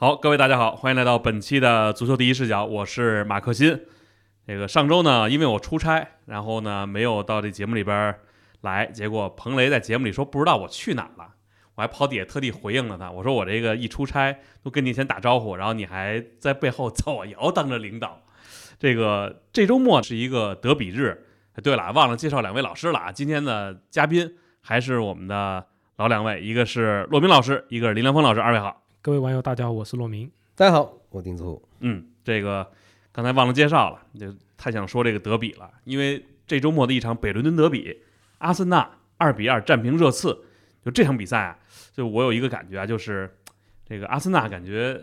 好，各位大家好，欢迎来到本期的足球第一视角，我是马克新。这个上周呢，因为我出差，然后呢没有到这节目里边来，结果彭雷在节目里说不知道我去哪了，我还跑底下特地回应了他，我说我这个一出差都跟你先打招呼，然后你还在背后造我谣，当着领导。这个这周末是一个德比日。对了，忘了介绍两位老师了啊，今天的嘉宾还是我们的老两位，一个是骆明老师，一个是林良锋老师，二位好。各位网友，大家好，我是骆明。大家好，我丁子虎。嗯，这个刚才忘了介绍了，就太想说这个德比了，因为这周末的一场北伦敦德比，阿森纳二比二战平热刺。就这场比赛啊，就我有一个感觉啊，就是这个阿森纳感觉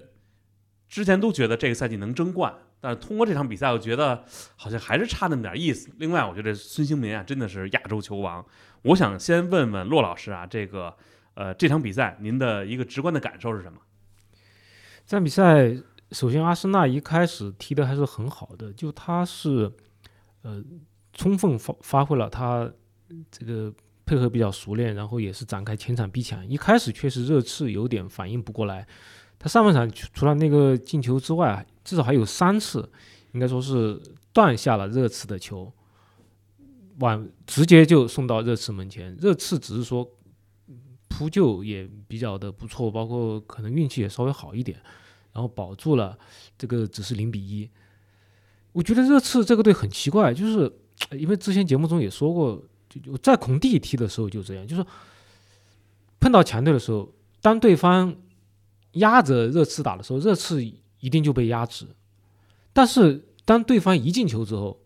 之前都觉得这个赛季能争冠，但是通过这场比赛，我觉得好像还是差那么点意思。另外，我觉得孙兴民啊，真的是亚洲球王。我想先问问骆老师啊，这个呃这场比赛您的一个直观的感受是什么？这场比赛，首先阿森纳一开始踢的还是很好的，就他是，呃，充分发发挥了他这个配合比较熟练，然后也是展开前场逼抢。一开始确实热刺有点反应不过来，他上半场除了那个进球之外，至少还有三次，应该说是断下了热刺的球，往直接就送到热刺门前。热刺只是说。扑救也比较的不错，包括可能运气也稍微好一点，然后保住了这个只是零比一。我觉得热刺这个队很奇怪，就是因为之前节目中也说过，就在孔蒂踢的时候就这样，就是碰到强队的时候，当对方压着热刺打的时候，热刺一定就被压制；但是当对方一进球之后，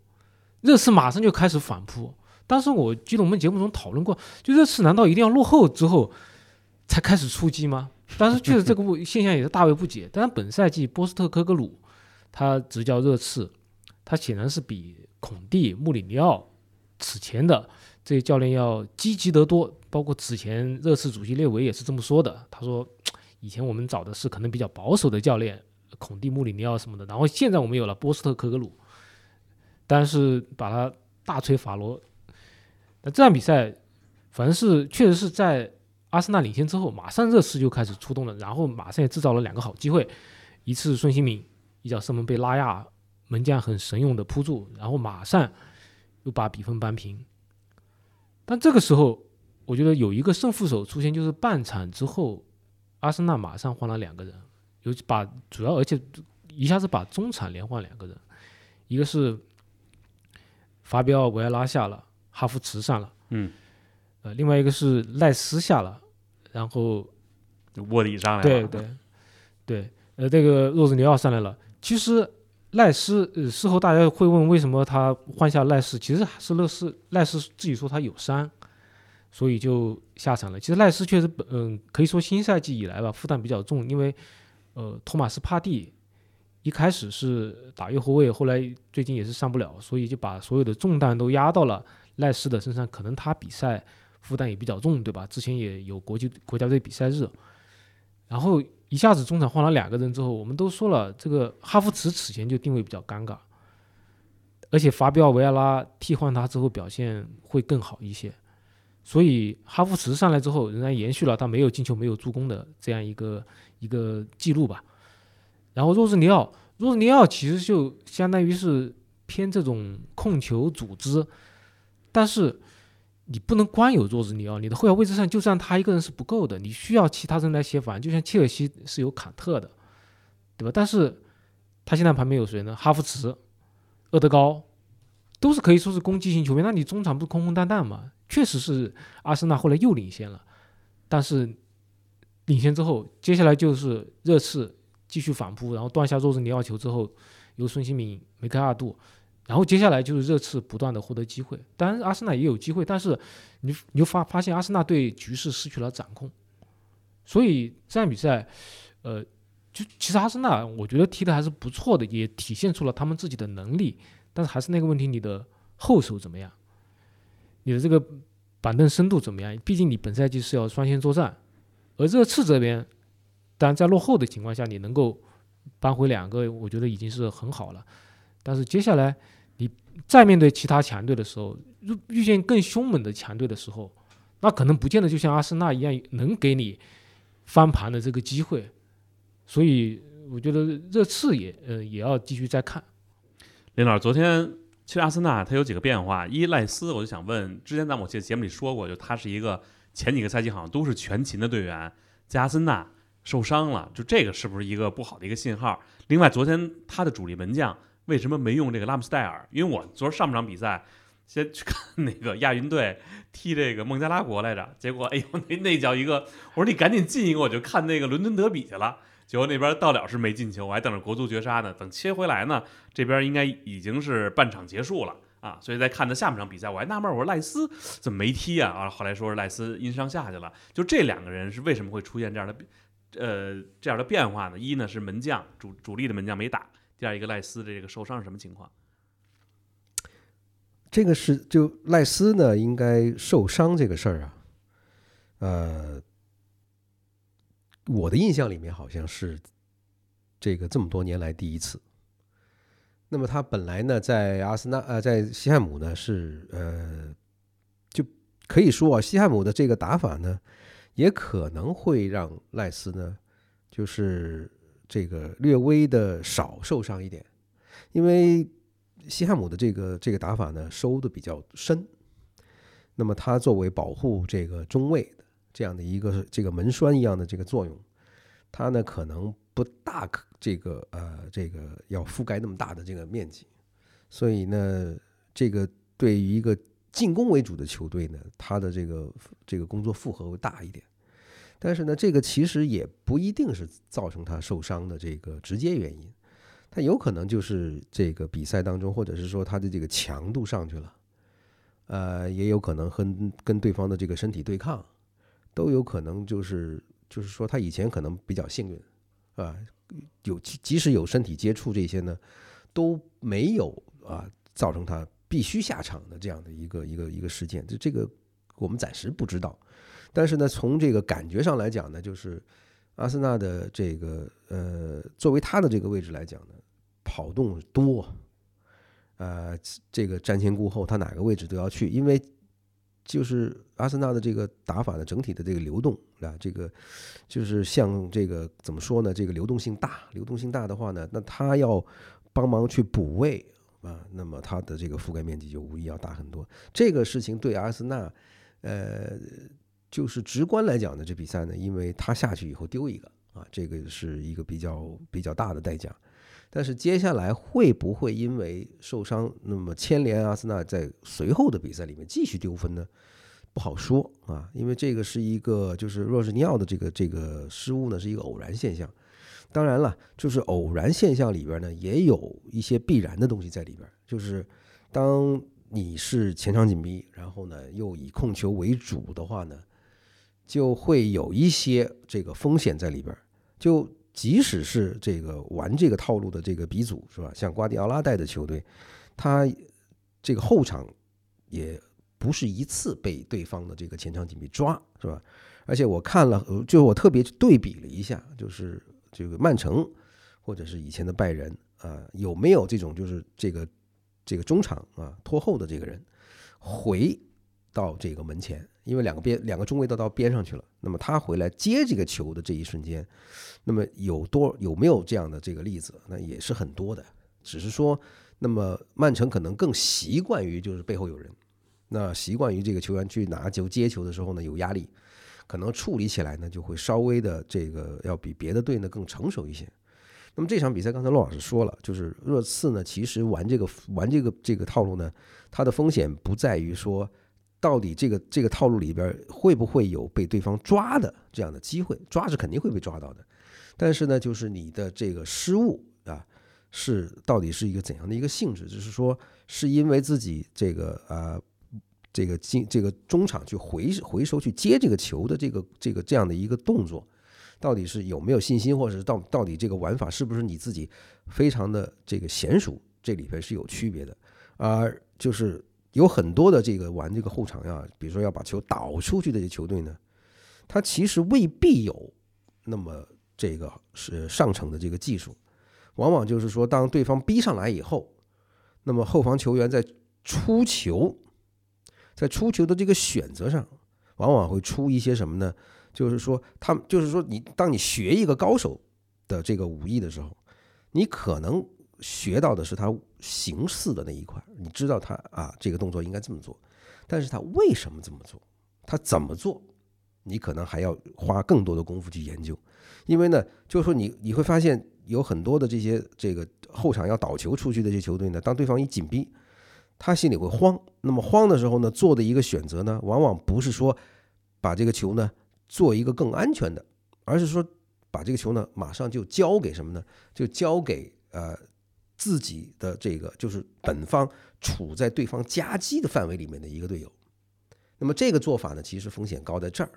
热刺马上就开始反扑。当时我记得我们节目中讨论过，就热刺难道一定要落后之后才开始出击吗？当时确实这个现象也是大为不解。但是本赛季波斯特科格鲁他执教热刺，他显然是比孔蒂、穆里尼奥此前的这些教练要积极得多。包括此前热刺主席列维也是这么说的，他说以前我们找的是可能比较保守的教练，孔蒂、穆里尼奥什么的，然后现在我们有了波斯特科格鲁，但是把他大吹法罗。那这场比赛，反正是确实是在阿森纳领先之后，马上热刺就开始出动了，然后马上也制造了两个好机会，一次孙兴敏一脚射门被拉亚门将很神勇的扑住，然后马上又把比分扳平。但这个时候，我觉得有一个胜负手出现，就是半场之后，阿森纳马上换了两个人，尤其把主要而且一下子把中场连换两个人，一个是法比奥维埃拉下了。哈弗茨上了，嗯，呃，另外一个是赖斯下了，然后卧底上来了，对对对，呃，这个若日尼奥上来了。其实赖斯，呃，事后大家会问为什么他换下赖斯，其实是乐斯赖斯自己说他有伤，所以就下场了。其实赖斯确实，嗯，可以说新赛季以来吧，负担比较重，因为呃，托马斯帕蒂一开始是打右后卫，后来最近也是上不了，所以就把所有的重担都压到了。赖斯的身上可能他比赛负担也比较重，对吧？之前也有国际国家队比赛日，然后一下子中场换了两个人之后，我们都说了，这个哈弗茨此前就定位比较尴尬，而且法比奥维埃拉替换他之后表现会更好一些，所以哈弗茨上来之后仍然延续了他没有进球没有助攻的这样一个一个记录吧。然后若日尼奥，若日尼奥其实就相当于是偏这种控球组织。但是你不能光有若日尼奥，你的后腰位置上就算他一个人是不够的，你需要其他人来协防。就像切尔西是有坎特的，对吧？但是他现在旁边有谁呢？哈弗茨、厄德高都是可以说是攻击型球员。那你中场不是空空荡荡吗？确实是阿森纳后来又领先了，但是领先之后，接下来就是热刺继续反扑，然后断下若日尼奥球之后，由孙兴敏、梅开二度。然后接下来就是热刺不断的获得机会，当然阿森纳也有机会，但是你你就发发现阿森纳对局势失去了掌控，所以这场比赛，呃，就其实阿森纳我觉得踢的还是不错的，也体现出了他们自己的能力，但是还是那个问题，你的后手怎么样？你的这个板凳深度怎么样？毕竟你本赛季是要双线作战，而热刺这边，当然在落后的情况下你能够扳回两个，我觉得已经是很好了，但是接下来。你再面对其他强队的时候，遇遇见更凶猛的强队的时候，那可能不见得就像阿森纳一样能给你翻盘的这个机会。所以我觉得热刺也呃也要继续再看。林老师，昨天其实阿森纳他有几个变化，一赖斯我就想问，之前咱们我节目里说过，就他是一个前几个赛季好像都是全勤的队员，在阿森纳受伤了，就这个是不是一个不好的一个信号？另外，昨天他的主力门将为什么没用这个拉姆斯戴尔？因为我昨儿上半场比赛先去看那个亚运队踢这个孟加拉国来着，结果哎呦那那叫一个，我说你赶紧进一个，我就看那个伦敦德比去了。结果那边到了是没进球，我还等着国足绝杀呢。等切回来呢，这边应该已经是半场结束了啊。所以在看的下半场比赛，我还纳闷，我说赖斯怎么没踢啊？啊，后来说是赖斯因伤下去了。就这两个人是为什么会出现这样的呃这样的变化呢？一呢是门将主主力的门将没打，第二一个赖斯的这个受伤是什么情况？这个是就赖斯呢，应该受伤这个事儿啊，呃。我的印象里面好像是这个这么多年来第一次。那么他本来呢，在阿森纳呃，在西汉姆呢是呃，就可以说啊，西汉姆的这个打法呢，也可能会让赖斯呢，就是这个略微的少受伤一点，因为西汉姆的这个这个打法呢收的比较深。那么他作为保护这个中卫的。这样的一个这个门栓一样的这个作用，它呢可能不大可这个呃这个要覆盖那么大的这个面积，所以呢这个对于一个进攻为主的球队呢，它的这个这个工作负荷会大一点。但是呢，这个其实也不一定是造成他受伤的这个直接原因，他有可能就是这个比赛当中，或者是说他的这个强度上去了，呃，也有可能和跟对方的这个身体对抗。都有可能，就是就是说，他以前可能比较幸运，啊，有即使有身体接触这些呢，都没有啊造成他必须下场的这样的一个一个一个事件。这这个我们暂时不知道，但是呢，从这个感觉上来讲呢，就是阿森纳的这个呃，作为他的这个位置来讲呢，跑动多，呃，这个瞻前顾后，他哪个位置都要去，因为。就是阿森纳的这个打法的整体的这个流动啊，这个就是像这个怎么说呢？这个流动性大，流动性大的话呢，那他要帮忙去补位啊，那么他的这个覆盖面积就无疑要大很多。这个事情对阿森纳，呃，就是直观来讲呢，这比赛呢，因为他下去以后丢一个啊，这个是一个比较比较大的代价。但是接下来会不会因为受伤，那么牵连阿森纳在随后的比赛里面继续丢分呢？不好说啊，因为这个是一个就是若日尼奥的这个这个失误呢，是一个偶然现象。当然了，就是偶然现象里边呢，也有一些必然的东西在里边。就是当你是前场紧逼，然后呢又以控球为主的话呢，就会有一些这个风险在里边。就即使是这个玩这个套路的这个鼻祖是吧？像瓜迪奥拉带的球队，他这个后场也不是一次被对方的这个前场紧逼抓是吧？而且我看了，就我特别对比了一下，就是这个曼城或者是以前的拜仁啊，有没有这种就是这个这个中场啊拖后的这个人回到这个门前？因为两个边两个中卫都到边上去了，那么他回来接这个球的这一瞬间，那么有多有没有这样的这个例子？那也是很多的。只是说，那么曼城可能更习惯于就是背后有人，那习惯于这个球员去拿球接球的时候呢有压力，可能处理起来呢就会稍微的这个要比别的队呢更成熟一些。那么这场比赛刚才骆老师说了，就是热刺呢其实玩这个玩这个这个套路呢，它的风险不在于说。到底这个这个套路里边会不会有被对方抓的这样的机会？抓是肯定会被抓到的，但是呢，就是你的这个失误啊，是到底是一个怎样的一个性质？就是说，是因为自己这个啊，这个进这个中场去回回收去接这个球的这个这个这样的一个动作，到底是有没有信心，或者是到到底这个玩法是不是你自己非常的这个娴熟？这里边是有区别的，而就是。有很多的这个玩这个后场呀，比如说要把球导出去的球队呢，他其实未必有那么这个是上乘的这个技术，往往就是说，当对方逼上来以后，那么后防球员在出球，在出球的这个选择上，往往会出一些什么呢？就是说，他们就是说，你当你学一个高手的这个武艺的时候，你可能学到的是他形似的那一块，你知道他啊这个动作应该这么做，但是他为什么这么做，他怎么做，你可能还要花更多的功夫去研究，因为呢，就是说你你会发现有很多的这些这个后场要倒球出去的这些球队呢，当对方一紧逼，他心里会慌，那么慌的时候呢，做的一个选择呢，往往不是说把这个球呢做一个更安全的，而是说。把这个球呢，马上就交给什么呢？就交给呃自己的这个，就是本方处在对方夹击的范围里面的一个队友。那么这个做法呢，其实风险高在这儿。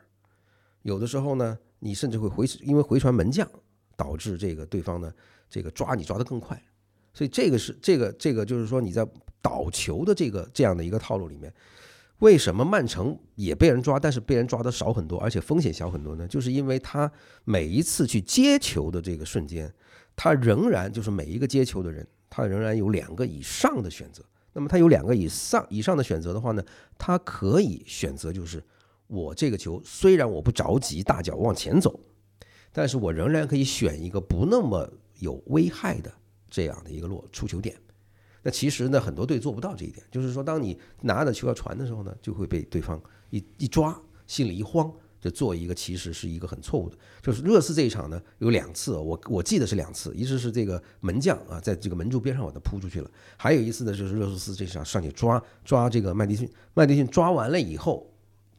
有的时候呢，你甚至会回，因为回传门将，导致这个对方呢，这个抓你抓得更快。所以这个是这个这个就是说你在倒球的这个这样的一个套路里面。为什么曼城也被人抓，但是被人抓的少很多，而且风险小很多呢？就是因为他每一次去接球的这个瞬间，他仍然就是每一个接球的人，他仍然有两个以上的选择。那么他有两个以上以上的选择的话呢，他可以选择就是我这个球虽然我不着急大脚往前走，但是我仍然可以选一个不那么有危害的这样的一个落出球点。那其实呢，很多队做不到这一点，就是说，当你拿着球要传的时候呢，就会被对方一一抓，心里一慌，就做一个其实是一个很错误的。就是热刺这一场呢，有两次，我我记得是两次，一次是这个门将啊，在这个门柱边上把他扑出去了，还有一次呢，就是热苏斯这场上去抓抓这个麦迪逊，麦迪逊抓完了以后，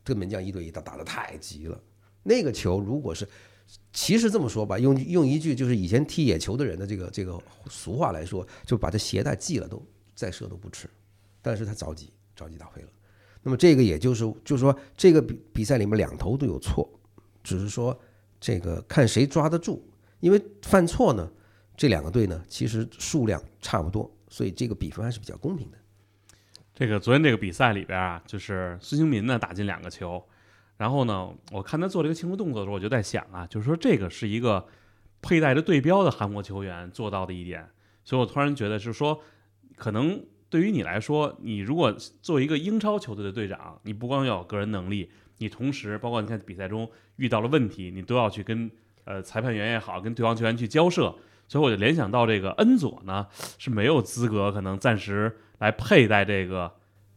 这个门将一对一打打的太急了，那个球如果是。其实这么说吧，用用一句就是以前踢野球的人的这个这个俗话来说，就把这鞋带系了，都再射都不迟。但是他着急，着急打飞了。那么这个也就是就是说，这个比比赛里面两头都有错，只是说这个看谁抓得住。因为犯错呢，这两个队呢其实数量差不多，所以这个比分还是比较公平的。这个昨天这个比赛里边啊，就是孙兴民呢打进两个球。然后呢，我看他做这个庆祝动作的时候，我就在想啊，就是说这个是一个佩戴着队标的韩国球员做到的一点，所以我突然觉得是说，可能对于你来说，你如果作为一个英超球队的队长，你不光要有个人能力，你同时包括你看比赛中遇到了问题，你都要去跟呃裁判员也好，跟对方球员去交涉，所以我就联想到这个恩佐呢是没有资格可能暂时来佩戴这个。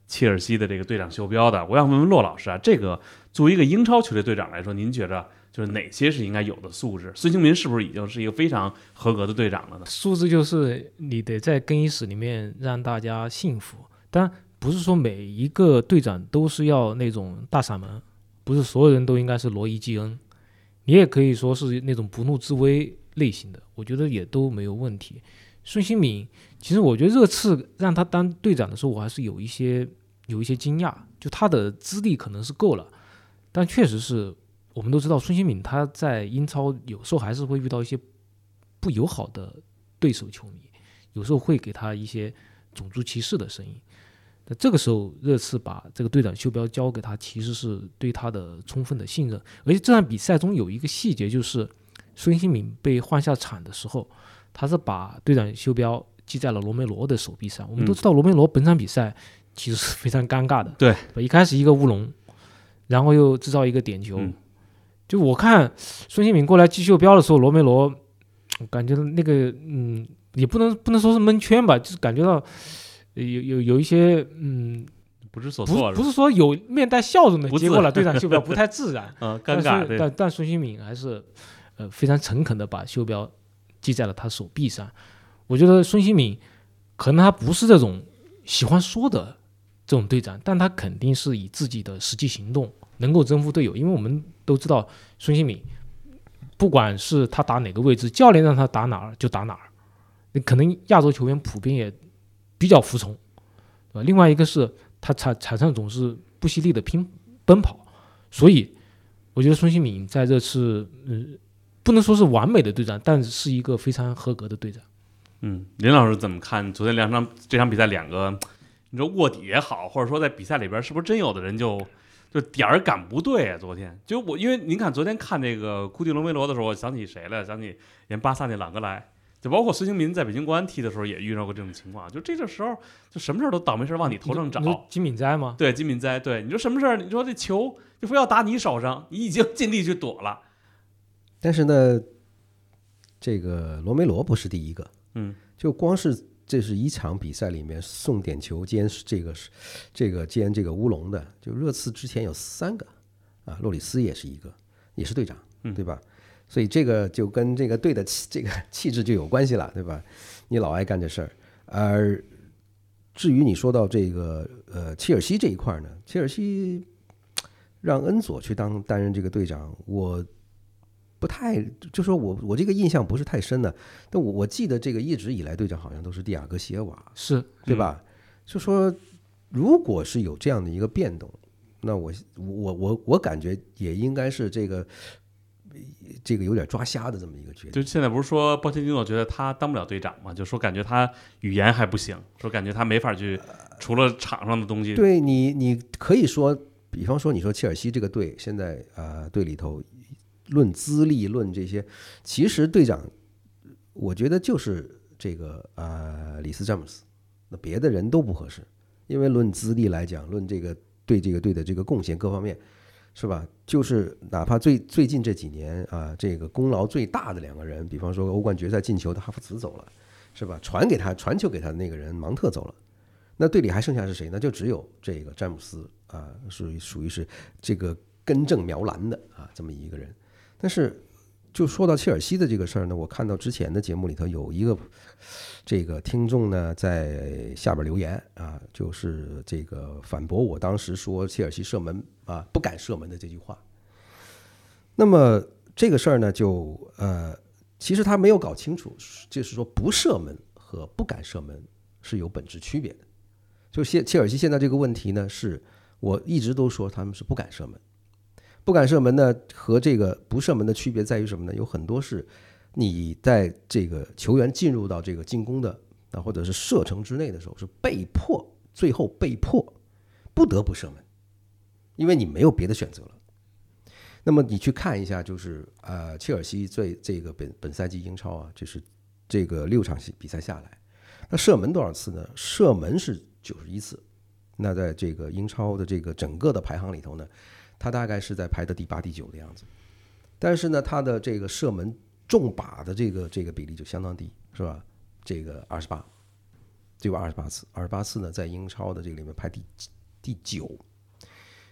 切尔西的这个队长袖标的，我想问问骆老师啊，这个作为一个英超球队队长来说，您觉着就是哪些是应该有的素质？孙兴民是不是已经是一个非常合格的队长了呢？素质就是你得在更衣室里面让大家信服，但不是说每一个队长都是要那种大嗓门，不是所有人都应该是罗伊基恩，你也可以说是那种不怒自威类型的，我觉得也都没有问题。孙兴民，其实我觉得热刺让他当队长的时候，我还是有一些有一些惊讶。就他的资历可能是够了，但确实是我们都知道，孙兴敏他在英超有时候还是会遇到一些不友好的对手球迷，有时候会给他一些种族歧视的声音。那这个时候，热刺把这个队长袖标交给他，其实是对他的充分的信任。而且这场比赛中有一个细节，就是孙兴敏被换下场的时候。他是把队长袖标系在了罗梅罗的手臂上。我们都知道罗梅罗本场比赛其实是非常尴尬的。对，一开始一个乌龙，然后又制造一个点球。就我看孙兴敏过来系袖标的时候，罗梅罗感觉那个嗯，也不能不能说是蒙圈吧，就是感觉到有有有一些嗯不知所措。不是说有面带笑容的接过了 队长袖标不太自然。嗯，尴尬。但但孙兴敏还是呃非常诚恳的把袖标。系在了他手臂上，我觉得孙兴敏可能他不是这种喜欢说的这种队长，但他肯定是以自己的实际行动能够征服队友。因为我们都知道孙兴敏，不管是他打哪个位置，教练让他打哪儿就打哪儿。那可能亚洲球员普遍也比较服从，对吧？另外一个是他场场上总是不惜力的拼奔跑，所以我觉得孙兴敏在这次嗯。不能说是完美的队长，但是一个非常合格的队长。嗯，林老师怎么看昨天两场这场比赛两个？你说卧底也好，或者说在比赛里边是不是真有的人就就点儿感不对啊？昨天就我，因为您看昨天看那个库蒂罗梅罗的时候，我想起谁了？想起演巴萨那朗格莱，就包括孙兴民在北京国安踢的时候也遇到过这种情况。就这个时候，就什么事儿都倒霉事儿往你头上找。金敏哉吗？对，金敏哉。对，你说什么事儿？你说这球就非要打你手上，你已经尽力去躲了。但是呢，这个罗梅罗不是第一个，嗯，就光是这是一场比赛里面送点球兼这个是这个兼这个乌龙的，就热刺之前有三个啊，洛里斯也是一个，也是队长，对吧？所以这个就跟这个队的气这个气质就有关系了，对吧？你老爱干这事儿，而至于你说到这个呃切尔西这一块儿呢，切尔西让恩佐去当担任这个队长，我不太就说我我这个印象不是太深的，但我我记得这个一直以来队长好像都是蒂亚戈席尔瓦，是对吧？就说如果是有这样的一个变动，那我我我我感觉也应该是这个这个有点抓瞎的这么一个决定。就现在不是说波切蒂诺觉得他当不了队长嘛，就说感觉他语言还不行，说感觉他没法去除了场上的东西，对你，你可以说，比方说，你说切尔西这个队现在啊、呃队里头论资历、论这些，其实队长，我觉得就是这个呃里斯詹姆斯，那别的人都不合适，因为论资历来讲，论这个对这个队的这个贡献各方面，是吧？就是哪怕最最近这几年啊、这个功劳最大的两个人，比方说欧冠决赛进球的哈弗茨走了，是吧？传给他传球给他的那个人芒特走了。那队里还剩下是谁呢？就只有这个詹姆斯啊，属于属于是这个根正苗蓝的啊这么一个人。但是就说到切尔西的这个事儿呢，我看到之前的节目里头有一个这个听众呢在下边留言啊，就是这个反驳我当时说切尔西射门啊不敢射门的这句话。那么这个事儿呢，就呃，其实他没有搞清楚，就是说不射门和不敢射门是有本质区别的。就切切尔西现在这个问题呢，是我一直都说他们是不敢射门，不敢射门呢和这个不射门的区别在于什么呢？有很多是你在这个球员进入到这个进攻的啊或者是射程之内的时候，是被迫最后被迫不得不射门，因为你没有别的选择了。那么你去看一下，就是呃，切尔西最这个本本赛季英超啊，就是这个六场比赛下来，那射门多少次呢？射门是九十一次，那在这个英超的这个整个的排行里头呢，他大概是在排的第八、第九的样子。但是呢，他的这个射门中靶的这个这个比例就相当低，是吧？这个二十八，只有二十八次，二十八次呢，在英超的这个里面排第第九。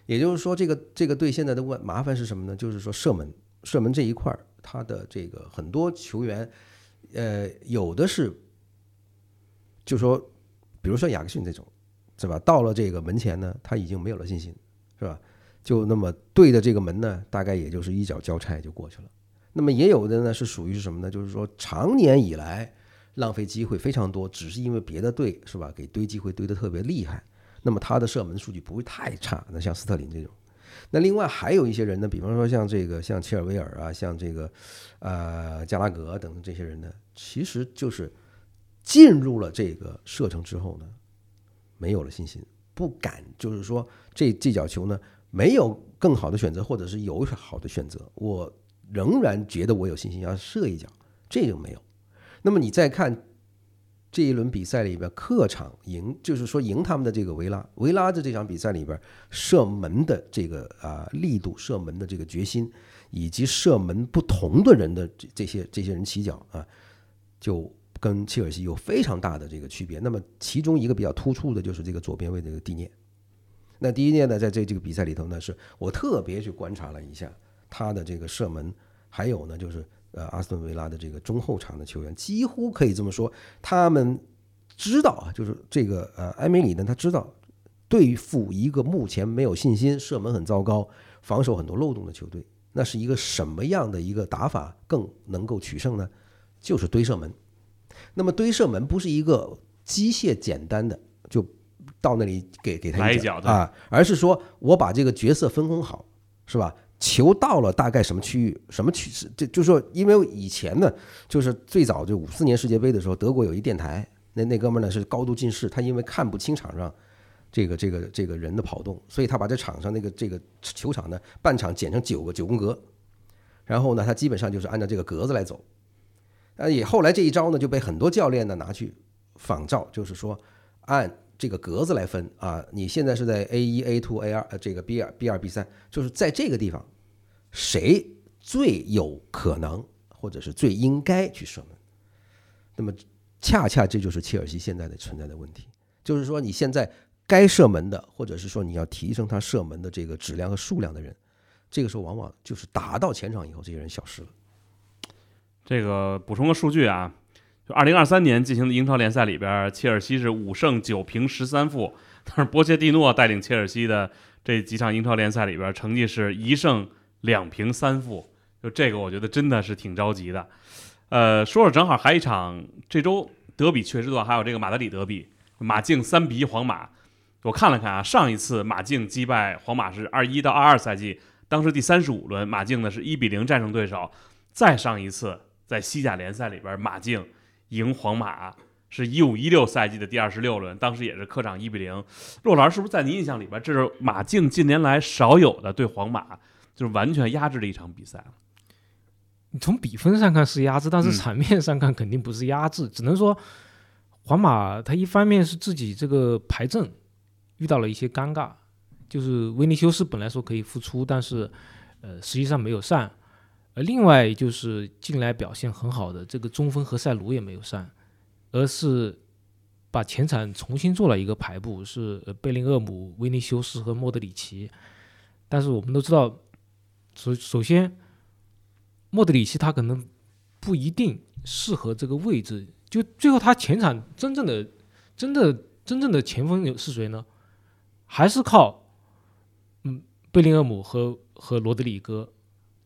也就是说，这个这个队现在的问麻烦是什么呢？就是说射门，射门这一块，他的这个很多球员，呃，有的是，就说，比如说雅克逊这种，是吧？到了这个门前呢，他已经没有了信心，是吧？就那么对着这个门呢，大概也就是一脚交差就过去了。那么也有的呢是属于是什么呢？就是说常年以来浪费机会非常多，只是因为别的队是吧给堆机会堆得特别厉害。那么他的射门数据不会太差，那像斯特林这种。那另外还有一些人呢，比方说像这个像切尔维尔啊，像这个呃加拉格等等这些人呢，其实就是进入了这个射程之后呢，没有了信心，不敢，就是说这这脚球呢没有更好的选择，或者是有好的选择，我仍然觉得我有信心要射一脚，这个没有。那么你再看。这一轮比赛里边，客场赢，就是说赢他们的这个维拉，维拉的这场比赛里边射门的这个啊力度、射门的这个决心，以及射门不同的人的这这些这些人起脚啊，就跟切尔西有非常大的这个区别。那么其中一个比较突出的就是这个左边位的这个蒂涅。那蒂涅呢，在这这个比赛里头呢，是我特别去观察了一下他的这个射门，还有呢就是。呃，阿斯顿维拉的这个中后场的球员，几乎可以这么说，他们知道啊，就是这个呃，埃梅里呢，他知道对付一个目前没有信心、射门很糟糕、防守很多漏洞的球队，那是一个什么样的一个打法更能够取胜呢？就是堆射门。那么堆射门不是一个机械简单的就到那里给给他一脚脚啊，而是说我把这个角色分工好，是吧？球到了大概什么区域，什么区是这就是说，因为以前呢，就是最早就五四年世界杯的时候，德国有一电台，那那哥们儿呢是高度近视，他因为看不清场上这个这个这个人的跑动，所以他把这场上那个这个球场呢半场剪成九个九宫格，然后呢，他基本上就是按照这个格子来走。呃，也后来这一招呢就被很多教练呢拿去仿照，就是说按这个格子来分啊，你现在是在 A 一、A two、A 二，呃，这个 B 二、B 二、B 三，就是在这个地方，谁最有可能，或者是最应该去射门。那么，恰恰这就是切尔西现在的存在的问题，就是说你现在该射门的，或者是说你要提升他射门的这个质量和数量的人，这个时候往往就是打到前场以后，这些人消失了。这个补充个数据啊，就二零二三年进行的英超联赛里边，切尔西是五胜九平十三负，但是波切蒂诺带领切尔西的这几场英超联赛里边，成绩是一胜两平三负，就这个我觉得真的是挺着急的。呃，说说正好还一场这周德比确实多，还有这个马德里德比，马竞三比一皇马。我看了看啊，上一次马竞击败皇马是二一到二二赛季，当时第三十五轮，马竞呢是一比零战胜对手。再上一次。在西甲联赛里边，马竞赢皇马是一五一六赛季的第二十六轮，当时也是客场一比零。骆老师是不是在您印象里边，这是马竞近年来少有的对皇马就是完全压制的一场比赛？你从比分上看是压制，但是场面上看肯定不是压制，只能说皇马他一方面是自己这个排阵遇到了一些尴尬，就是维尼修斯本来说可以复出，但是呃实际上没有上。而另外就是近来表现很好的这个中锋何塞卢也没有上，而是把前场重新做了一个排布，是贝林厄姆、维尼修斯和莫德里奇。但是我们都知道，首首先，莫德里奇他可能不一定适合这个位置。就最后他前场真正的、真的、真正的前锋有是谁呢？还是靠嗯贝林厄姆和和罗德里戈。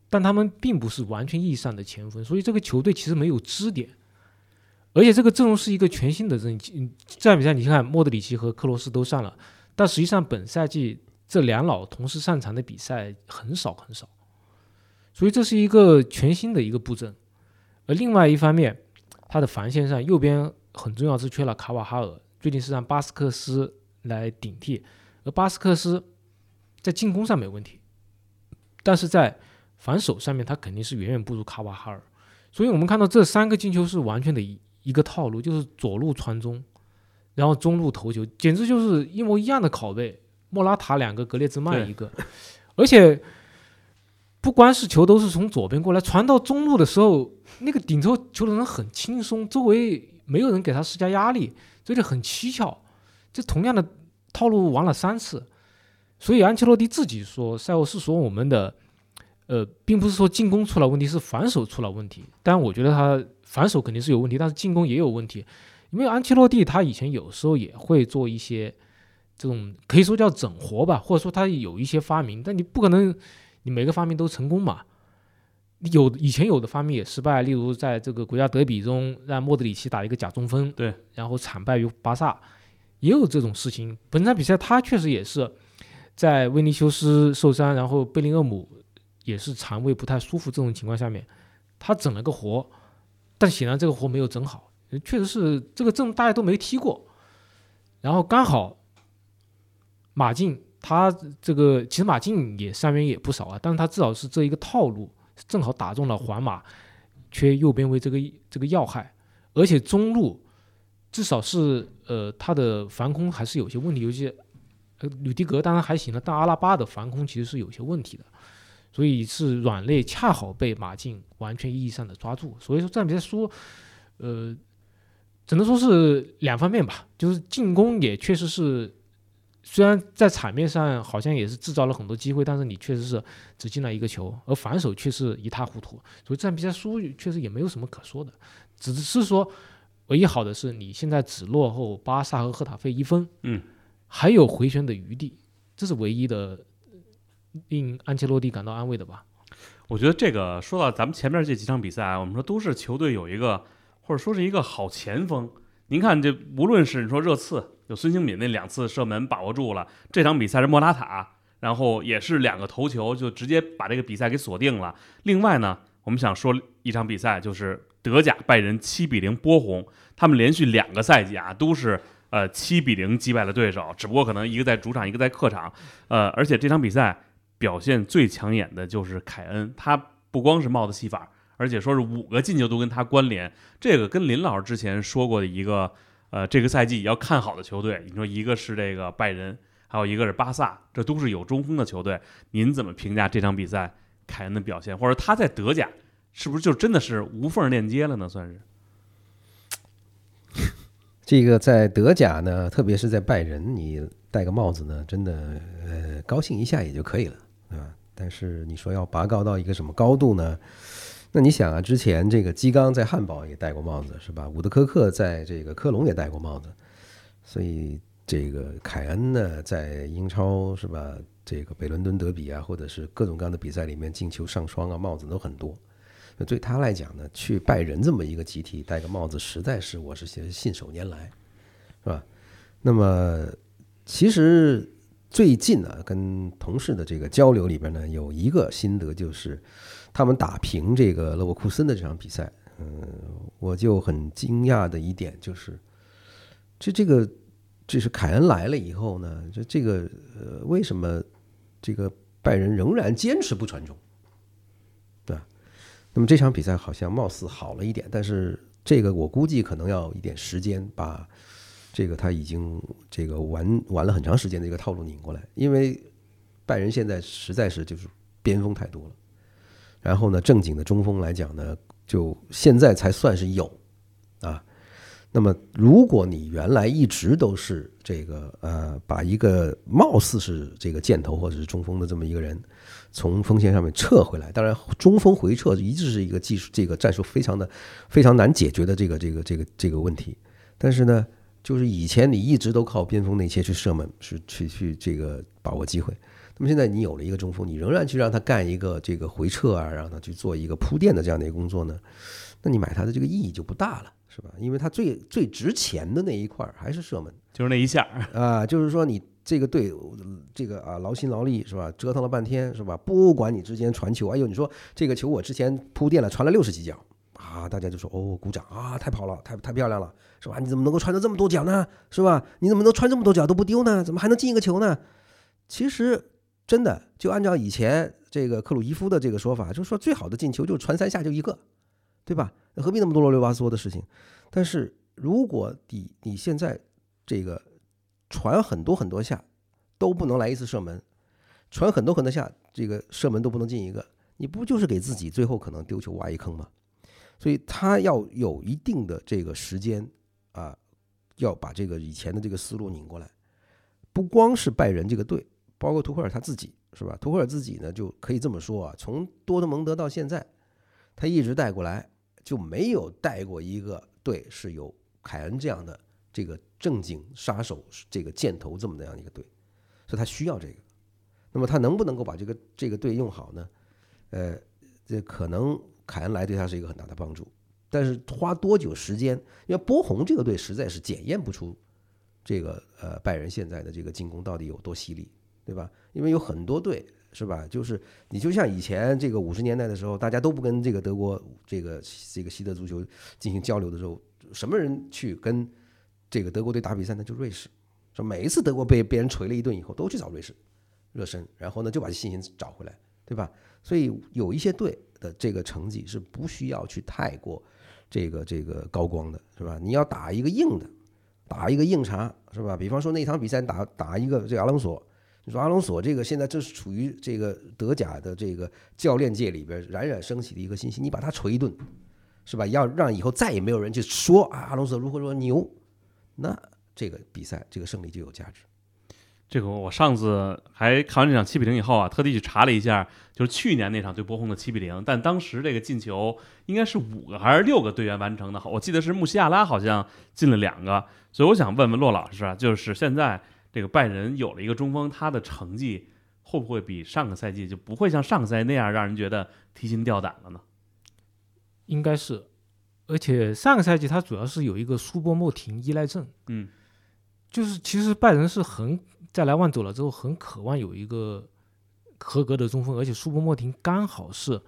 但他们并不是完全意义上的前锋，所以这个球队其实没有支点，而且这个阵容是一个全新的阵。这场比赛你看，莫德里奇和克罗斯都上了，但实际上本赛季这两老同时上场的比赛很少很少，所以这是一个全新的一个布阵。而另外一方面，他的防线上右边很重要是缺了卡瓦哈尔，最近是让巴斯克斯来顶替，而巴斯克斯在进攻上没有问题，但是在防守上面，他肯定是远远不如卡瓦哈尔，所以我们看到这三个进球是完全的一一个套路，就是左路传中，然后中路投球，简直就是一模一样的拷贝。莫拉塔两个，格列兹曼一个，而且不光是球都是从左边过来，传到中路的时候，那个顶头球的人很轻松，周围没有人给他施加压力，这就很蹊跷。这同样的套路玩了三次，所以安切洛蒂自己说，赛后是说我们的。呃，并不是说进攻出了问题，是防守出了问题。但，我觉得他防守肯定是有问题，但是进攻也有问题。因为安切洛蒂他以前有时候也会做一些这种可以说叫整活吧，或者说他有一些发明，但你不可能你每个发明都成功嘛。有以前有的发明也失败，例如在这个国家德比中让莫德里奇打一个假中锋，对，然后惨败于巴萨，也有这种事情。本场比赛他确实也是在维尼修斯受伤，然后贝林厄姆。也是肠胃不太舒服这种情况下面，他整了个活，但显然这个活没有整好，确实是这个阵大家都没踢过，然后刚好马竞他这个其实马竞也伤员也不少啊，但是他至少是这一个套路正好打中了皇马缺右边卫这个这个要害，而且中路至少是呃他的防空还是有些问题，有些呃吕迪格当然还行了，但阿拉巴的防空其实是有些问题的。所以是软肋恰好被马竞完全意义上的抓住，所以说这场比赛输，呃，只能说是两方面吧，就是进攻也确实是，虽然在场面上好像也是制造了很多机会，但是你确实是只进了一个球，而防守却是一塌糊涂，所以这场比赛输确实也没有什么可说的，只是说唯一好的是你现在只落后巴萨和赫塔费一分，嗯，还有回旋的余地，这是唯一的。令安切洛蒂感到安慰的吧？我觉得这个说到咱们前面这几场比赛啊，我们说都是球队有一个或者说是一个好前锋。您看这无论是你说热刺有孙兴敏那两次射门把握住了，这场比赛是莫拉塔，然后也是两个头球就直接把这个比赛给锁定了。另外呢，我们想说一场比赛就是德甲拜仁七比零波鸿，他们连续两个赛季啊都是呃七比零击败了对手，只不过可能一个在主场一个在客场，呃，而且这场比赛。表现最抢眼的就是凯恩，他不光是帽子戏法，而且说是五个进球都跟他关联。这个跟林老师之前说过的一个，呃，这个赛季要看好的球队，你说一个是这个拜仁，还有一个是巴萨，这都是有中锋的球队。您怎么评价这场比赛凯恩的表现，或者他在德甲是不是就真的是无缝链接了呢？算是。这个在德甲呢，特别是在拜仁，你戴个帽子呢，真的呃高兴一下也就可以了，对吧？但是你说要拔高到一个什么高度呢？那你想啊，之前这个基冈在汉堡也戴过帽子，是吧？伍德科克在这个科隆也戴过帽子，所以这个凯恩呢，在英超是吧？这个北伦敦德比啊，或者是各种各样的比赛里面进球上双啊，帽子都很多。那对他来讲呢，去拜仁这么一个集体戴个帽子，实在是我是信手拈来，是吧？那么其实最近呢，跟同事的这个交流里边呢，有一个心得就是，他们打平这个勒沃库森的这场比赛，嗯，我就很惊讶的一点就是，这这个这是凯恩来了以后呢，这这个呃，为什么这个拜仁仍然坚持不传中？对那么这场比赛好像貌似好了一点，但是这个我估计可能要一点时间把这个他已经这个玩玩了很长时间的一个套路拧过来，因为拜仁现在实在是就是边锋太多了，然后呢正经的中锋来讲呢，就现在才算是有啊。那么如果你原来一直都是这个呃把一个貌似是这个箭头或者是中锋的这么一个人。从锋线上面撤回来，当然中锋回撤一直是一个技术，这个战术非常的非常难解决的这个这个这个这个问题。但是呢，就是以前你一直都靠边锋内切去射门，是去去这个把握机会。那么现在你有了一个中锋，你仍然去让他干一个这个回撤啊，让他去做一个铺垫的这样的一个工作呢？那你买他的这个意义就不大了，是吧？因为他最最值钱的那一块还是射门，就是那一下啊，就是说你。这个队，这个啊劳心劳力是吧？折腾了半天是吧？不管你之间传球，哎呦，你说这个球我之前铺垫了，传了六十几脚啊，大家就说哦，鼓掌啊，太跑了，太太漂亮了，是吧？你怎么能够传到这么多脚呢？是吧？你怎么能传这么多脚都不丢呢？怎么还能进一个球呢？其实真的就按照以前这个克鲁伊夫的这个说法，就是说最好的进球就是传三下就一个，对吧？何必那么多啰里吧嗦的事情？但是如果你你现在这个。传很多很多下都不能来一次射门，传很多很多下这个射门都不能进一个，你不就是给自己最后可能丢球挖一坑吗？所以他要有一定的这个时间啊，要把这个以前的这个思路拧过来。不光是拜仁这个队，包括图赫尔他自己是吧？图赫尔自己呢就可以这么说啊，从多特蒙德到现在，他一直带过来就没有带过一个队是有凯恩这样的。这个正经杀手，这个箭头这么样一个队，所以他需要这个。那么他能不能够把这个这个队用好呢？呃，这可能凯恩来对他是一个很大的帮助。但是花多久时间？因为波鸿这个队实在是检验不出这个呃拜仁现在的这个进攻到底有多犀利，对吧？因为有很多队是吧？就是你就像以前这个五十年代的时候，大家都不跟这个德国这个这个西德足球进行交流的时候，什么人去跟？这个德国队打比赛呢，就瑞士，说每一次德国被别人锤了一顿以后，都去找瑞士热身，然后呢就把信心找回来，对吧？所以有一些队的这个成绩是不需要去太过这个这个高光的，是吧？你要打一个硬的，打一个硬茬，是吧？比方说那场比赛打打一个这阿隆索，你说阿隆索这个现在正是处于这个德甲的这个教练界里边冉冉升起的一个信息，你把他锤一顿，是吧？要让以后再也没有人去说啊阿隆索如何如何牛。那这个比赛，这个胜利就有价值。这个我上次还看完这场七比零以后啊，特地去查了一下，就是去年那场对波鸿的七比零。但当时这个进球应该是五个还是六个队员完成的，我记得是穆西亚拉好像进了两个。所以我想问问骆老师啊，就是现在这个拜仁有了一个中锋，他的成绩会不会比上个赛季就不会像上个赛季那样让人觉得提心吊胆了呢？应该是。而且上个赛季他主要是有一个苏波莫廷依赖症，嗯，就是其实拜仁是很在莱万走了之后很渴望有一个合格的中锋，而且苏波莫廷刚好是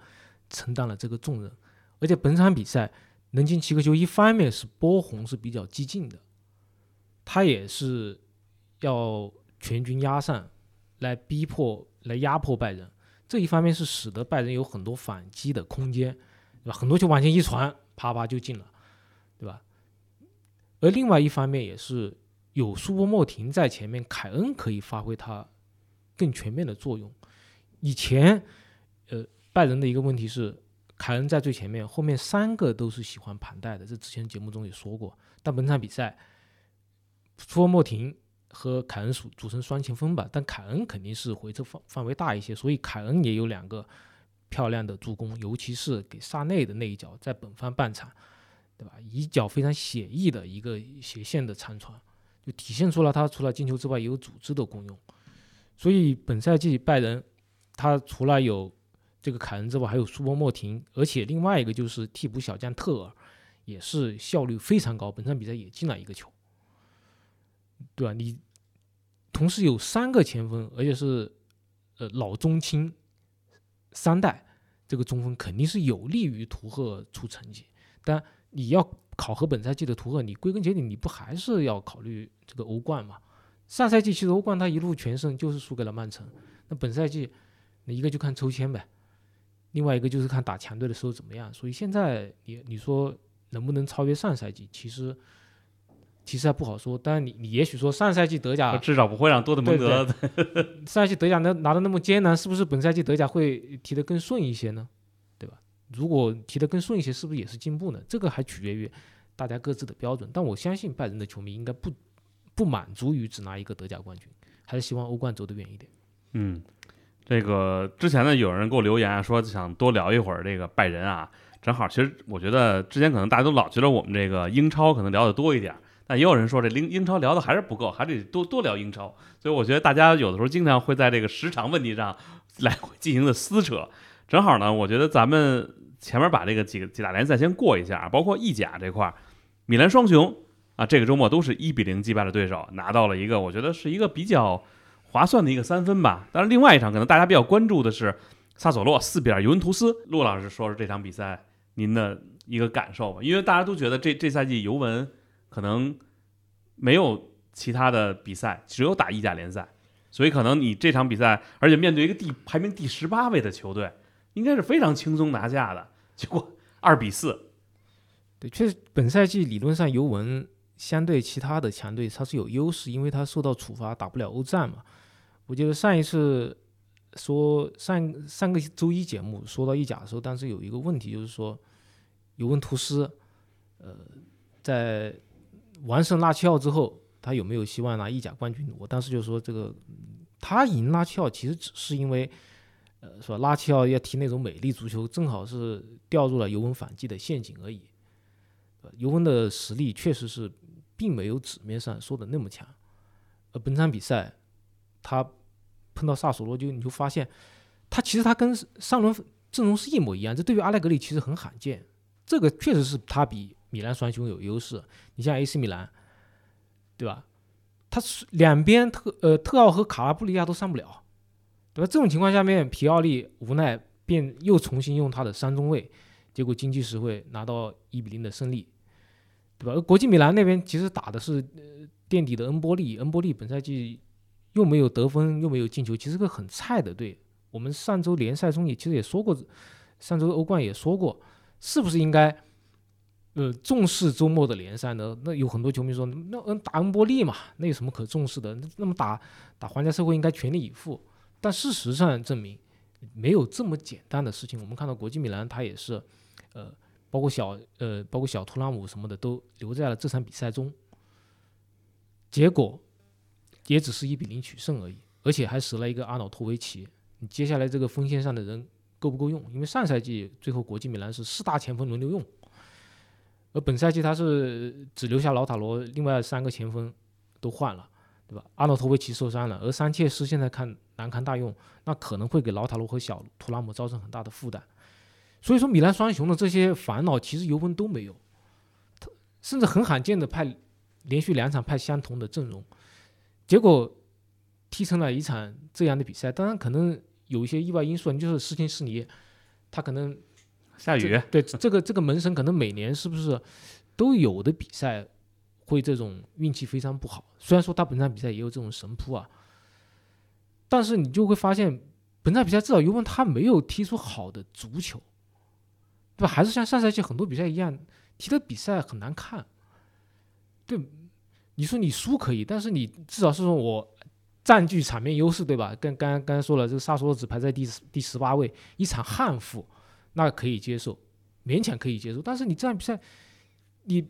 承担了这个重任，而且本场比赛能进七个球，一方面是波鸿是比较激进的，他也是要全军压上来逼迫来压迫拜仁，这一方面是使得拜仁有很多反击的空间，对吧？很多球往前一传。啪啪就进了，对吧？而另外一方面也是有苏波莫廷在前面，凯恩可以发挥他更全面的作用。以前，呃，拜仁的一个问题是，凯恩在最前面，后面三个都是喜欢盘带的，这之前节目中也说过。但本场比赛，苏莫廷和凯恩组组成双前锋吧，但凯恩肯定是回撤范范围大一些，所以凯恩也有两个漂亮的助攻，尤其是给萨内的那一脚，在本方半场，对吧？一脚非常写意的一个斜线的长传，就体现出了他除了进球之外也有组织的功用。所以本赛季拜仁，他除了有这个凯恩之外，还有苏波莫廷，而且另外一个就是替补小将特尔，也是效率非常高，本场比赛也进了一个球。对吧？你同时有三个前锋，而且是呃老中青三代，这个中锋肯定是有利于图赫出成绩。但你要考核本赛季的图赫，你归根结底你不还是要考虑这个欧冠嘛？上赛季其实欧冠他一路全胜，就是输给了曼城。那本赛季，那一个就看抽签呗，另外一个就是看打强队的时候怎么样。所以现在你你说能不能超越上赛季，其实。其实还不好说，但你你也许说上赛季德甲至少不会让多特蒙德 上赛季德甲能拿的那么艰难，是不是本赛季德甲会踢得更顺一些呢？如果踢得更顺一些，是不是也是进步呢？这个还取决于大家各自的标准。但我相信拜仁的球迷应该不不满足于只拿一个德甲冠军，还是希望欧冠走得远一点。嗯，这个之前呢，有人给我留言，说想多聊一会儿这个拜仁啊，正好，其实我觉得之前可能大家都老觉得我们这个英超可能聊得多一点。但也有人说这英英超聊的还是不够，还得多多聊英超。所以我觉得大家有的时候经常会在这个时长问题上来回进行的撕扯。正好呢，我觉得咱们前面把这个几个几大联赛先过一下，包括意甲这块，米兰双雄啊，这个周末都是一比零击败了对手，拿到了一个我觉得是一个比较划算的一个三分吧。但是另外一场可能大家比较关注的是萨索洛四比二尤文图斯。陆老师说说这场比赛您的一个感受吧，因为大家都觉得这这赛季尤文。可能没有其他的比赛，只有打意甲联赛，所以可能你这场比赛，而且面对一个第排名第十八位的球队，应该是非常轻松拿下的。结果二比四，对，确实本赛季理论上尤文相对其他的强队它是有优势，因为他受到处罚打不了欧战嘛。我记得上一次说上上个周一节目说到意甲的时候，当时有一个问题就是说尤文图斯，呃，在完胜拉齐奥之后，他有没有希望拿意甲冠军？我当时就说，这个他赢拉齐奥其实只是因为，呃，说拉齐奥要踢那种美丽足球，正好是掉入了尤文反击的陷阱而已。尤文的实力确实是并没有纸面上说的那么强。呃本场比赛，他碰到萨索罗，就你就发现，他其实他跟上轮阵容是一模一样，这对于阿莱格里其实很罕见。这个确实是他比。米兰双雄有优势，你像 AC 米兰，对吧？他是两边特呃特奥和卡拉布利亚都上不了，对吧？这种情况下面，皮奥利无奈便又重新用他的三中卫，结果经济实惠拿到一比零的胜利，对吧？国际米兰那边其实打的是垫底的恩波利，恩波利本赛季又没有得分又没有进球，其实个很菜的队。我们上周联赛中也其实也说过，上周欧冠也说过，是不是应该？呃，重视周末的联赛呢？那有很多球迷说，那嗯打恩波利嘛，那有什么可重视的？那么打打皇家社会应该全力以赴。但事实上证明，没有这么简单的事情。我们看到国际米兰，他也是，呃，包括小呃，包括小图拉姆什么的，都留在了这场比赛中。结果也只是一比零取胜而已，而且还死了一个阿瑙托维奇。你接下来这个锋线上的人够不够用？因为上赛季最后国际米兰是四大前锋轮流用。而本赛季他是只留下劳塔罗，另外三个前锋都换了，对吧？阿诺托维奇受伤了，而桑切斯现在看难堪大用，那可能会给劳塔罗和小图拉姆造成很大的负担。所以说，米兰双雄的这些烦恼其实尤文都没有，他甚至很罕见的派连续两场派相同的阵容，结果踢成了一场这样的比赛。当然，可能有一些意外因素，你就是斯琴斯尼，他可能。下雨，对这个这个门神可能每年是不是都有的比赛会这种运气非常不好。虽然说他本场比赛也有这种神扑啊，但是你就会发现本场比赛至少尤文他没有踢出好的足球，对吧？还是像上赛季很多比赛一样，踢的比赛很难看。对，你说你输可以，但是你至少是说我占据场面优势，对吧？跟刚刚刚说了，这个萨索罗只排在第第十八位，一场悍负。那可以接受，勉强可以接受。但是你这样比赛，你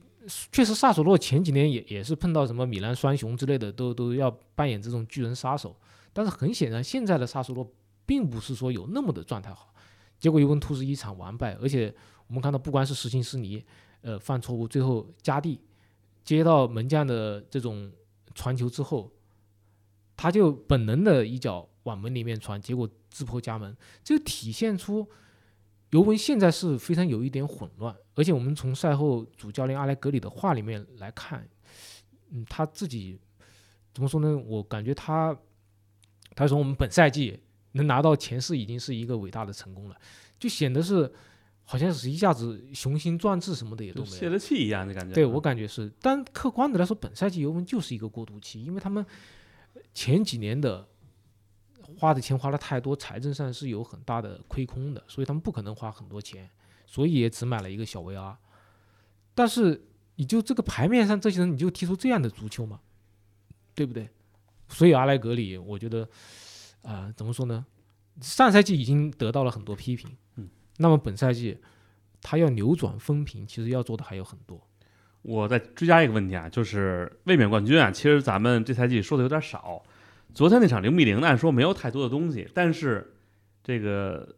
确实萨索洛前几年也也是碰到什么米兰双雄之类的，都都要扮演这种巨人杀手。但是很显然，现在的萨索洛并不是说有那么的状态好，结果尤文图斯一场完败，而且我们看到不光是实行斯尼，呃，犯错误，最后加蒂接到门将的这种传球之后，他就本能的一脚往门里面传，结果自破家门，这体现出尤文现在是非常有一点混乱，而且我们从赛后主教练阿莱格里的话里面来看，嗯，他自己怎么说呢？我感觉他。他说：“我们本赛季能拿到前四已经是一个伟大的成功了，就显得是好像是一下子雄心壮志什么的也都没有，泄了气一样的感觉。对我感觉是，但客观的来说，本赛季尤文就是一个过渡期，因为他们前几年的花的钱花的太多，财政上是有很大的亏空的，所以他们不可能花很多钱，所以也只买了一个小 VR。但是你就这个牌面上这些人，你就踢出这样的足球吗？对不对？”所以阿莱格里，我觉得，啊，怎么说呢？上赛季已经得到了很多批评，嗯，那么本赛季他要扭转风评，其实要做的还有很多。我再追加一个问题啊，就是卫冕冠军啊，其实咱们这赛季说的有点少。昨天那场零比零，按说没有太多的东西，但是这个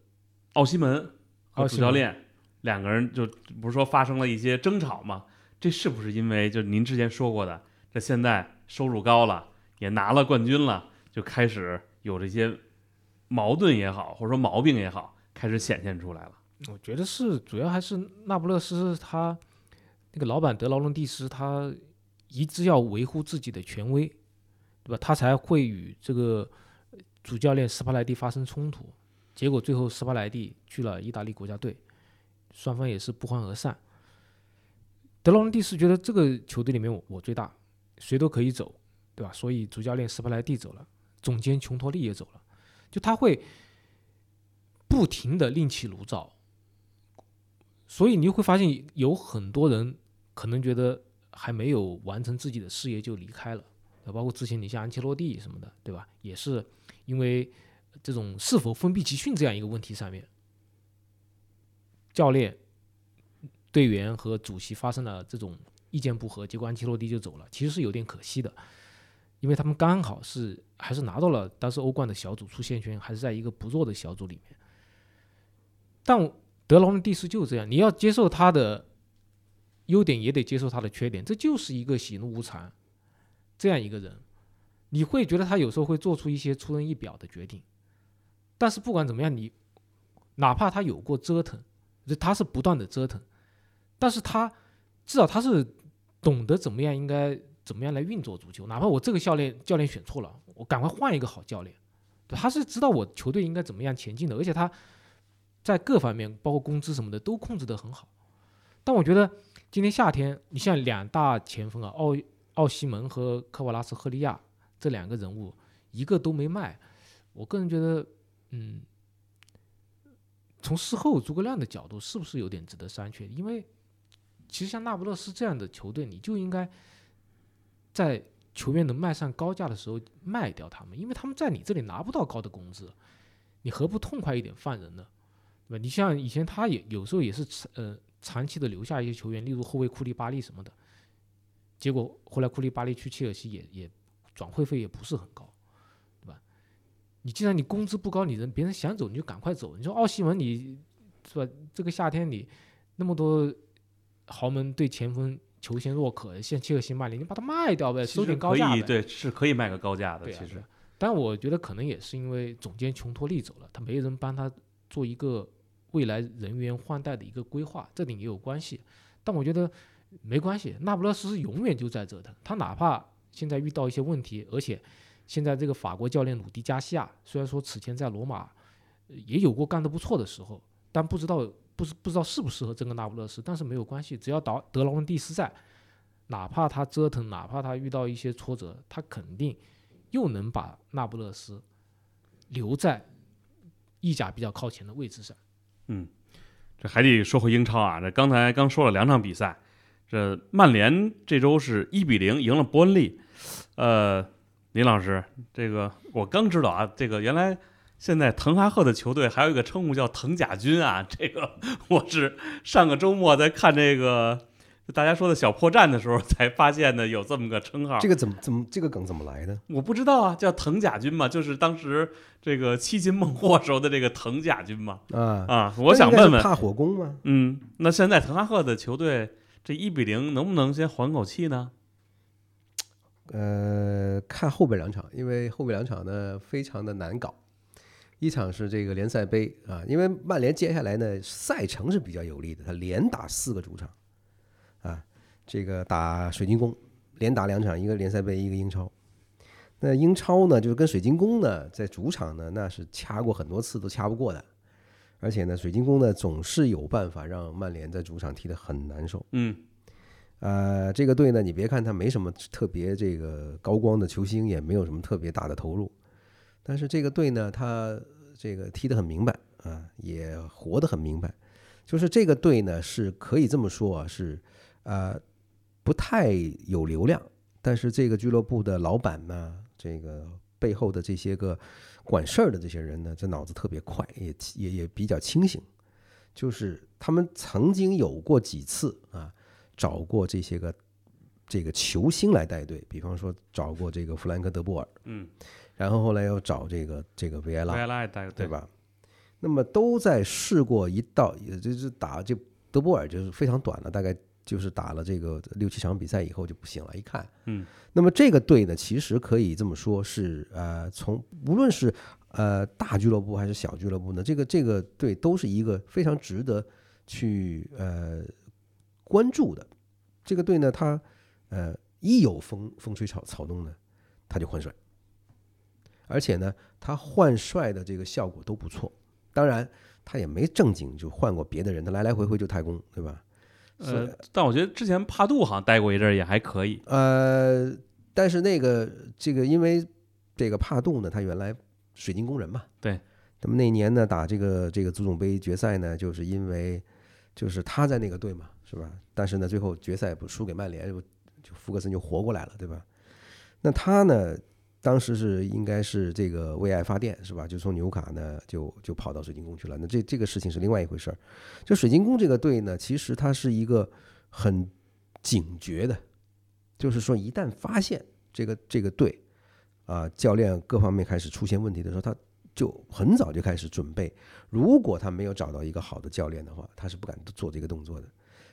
奥西门和主教练两个人就不是说发生了一些争吵吗？这是不是因为就您之前说过的，这现在收入高了？也拿了冠军了，就开始有这些矛盾也好，或者说毛病也好，开始显现出来了。我觉得是主要还是那不勒斯他那个老板德劳伦蒂斯，他一直要维护自己的权威，对吧？他才会与这个主教练斯帕莱蒂发生冲突，结果最后斯帕莱蒂去了意大利国家队，双方也是不欢而散。德劳伦蒂斯觉得这个球队里面我我最大，谁都可以走。对吧？所以主教练斯帕莱蒂走了，总监琼托利也走了，就他会不停的另起炉灶，所以你就会发现有很多人可能觉得还没有完成自己的事业就离开了，包括之前你像安切洛蒂什么的，对吧？也是因为这种是否封闭集训这样一个问题上面，教练、队员和主席发生了这种意见不合，结果安切洛蒂就走了，其实是有点可惜的。因为他们刚好是还是拿到了当时欧冠的小组出线圈，还是在一个不弱的小组里面。但德劳伦蒂斯就是这样，你要接受他的优点，也得接受他的缺点，这就是一个喜怒无常这样一个人。你会觉得他有时候会做出一些出人意表的决定，但是不管怎么样，你哪怕他有过折腾，他是不断的折腾，但是他至少他是懂得怎么样应该。怎么样来运作足球？哪怕我这个教练教练选错了，我赶快换一个好教练。他是知道我球队应该怎么样前进的，而且他在各方面，包括工资什么的，都控制得很好。但我觉得今年夏天，你像两大前锋啊，奥奥西门和科瓦拉斯赫利亚这两个人物，一个都没卖。我个人觉得，嗯，从事后诸葛亮的角度，是不是有点值得商榷？因为其实像那不勒斯这样的球队，你就应该。在球员能卖上高价的时候卖掉他们，因为他们在你这里拿不到高的工资，你何不痛快一点放人呢？对吧？你像以前他也有时候也是呃长期的留下一些球员，例如后卫库利巴利什么的，结果后来库利巴利去切尔西也也转会费也不是很高，对吧？你既然你工资不高，你人别人想走你就赶快走。你说奥西文你是吧？这个夏天你那么多豪门对前锋。求贤若渴，现切尔西、曼联，你把它卖掉呗，收点高价呗。对，是可以卖个高价的。其实，但我觉得可能也是因为总监琼托利走了，他没人帮他做一个未来人员换代的一个规划，这点也有关系。但我觉得没关系，那不勒斯永远就在这的。他哪怕现在遇到一些问题，而且现在这个法国教练鲁迪加西亚，虽然说此前在罗马也有过干得不错的时候，但不知道。不是不知道适不适合这个那不勒斯，但是没有关系，只要德德劳伦蒂斯在，哪怕他折腾，哪怕他遇到一些挫折，他肯定又能把那不勒斯留在意甲比较靠前的位置上。嗯，这还得说回英超啊，这刚才刚说了两场比赛，这曼联这周是一比零赢了伯恩利。呃，林老师，这个我刚知道啊，这个原来。现在滕哈赫的球队还有一个称呼叫滕甲军啊，这个 我是上个周末在看这个大家说的小破站的时候才发现的，有这么个称号。这个怎么怎么这个梗怎么来的？我不知道啊，叫滕甲军嘛，就是当时这个七擒孟获时候的这个滕甲军嘛。啊，啊，我想问问，怕火攻吗？嗯，那现在滕哈赫的球队这一比零能不能先缓口气呢？呃，看后边两场，因为后边两场呢非常的难搞。一场是这个联赛杯啊，因为曼联接下来呢赛程是比较有利的，他连打四个主场啊，这个打水晶宫，连打两场，一个联赛杯，一个英超。那英超呢，就是跟水晶宫呢在主场呢，那是掐过很多次都掐不过的，而且呢，水晶宫呢总是有办法让曼联在主场踢得很难受。嗯，呃，这个队呢，你别看他没什么特别这个高光的球星，也没有什么特别大的投入。但是这个队呢，他这个踢得很明白啊，也活得很明白。就是这个队呢，是可以这么说啊，是呃不太有流量，但是这个俱乐部的老板呢，这个背后的这些个管事儿的这些人呢，这脑子特别快，也也也比较清醒。就是他们曾经有过几次啊，找过这些个这个球星来带队，比方说找过这个弗兰克·德波尔，嗯。然后后来又找这个这个维埃拉，维埃拉带对吧？那么都在试过一道，也就是打这德波尔就是非常短了，大概就是打了这个六七场比赛以后就不行了。一看，嗯，那么这个队呢，其实可以这么说，是呃，从无论是呃大俱乐部还是小俱乐部呢，这个这个队都是一个非常值得去呃关注的。这个队呢，他呃一有风风吹草草动呢，他就换帅。而且呢，他换帅的这个效果都不错。当然，他也没正经就换过别的人，他来来回回就太公，对吧？呃，但我觉得之前帕杜好像待过一阵也还可以。呃，但是那个这个，因为这个帕杜呢，他原来水晶宫人嘛，对。那么那年呢，打这个这个足总杯决赛呢，就是因为就是他在那个队嘛，是吧？但是呢，最后决赛不输给曼联，就福格森就活过来了，对吧？那他呢？当时是应该是这个为爱发电是吧？就从纽卡呢就就跑到水晶宫去了。那这这个事情是另外一回事儿。就水晶宫这个队呢，其实它是一个很警觉的，就是说一旦发现这个这个队啊教练各方面开始出现问题的时候，他就很早就开始准备。如果他没有找到一个好的教练的话，他是不敢做这个动作的。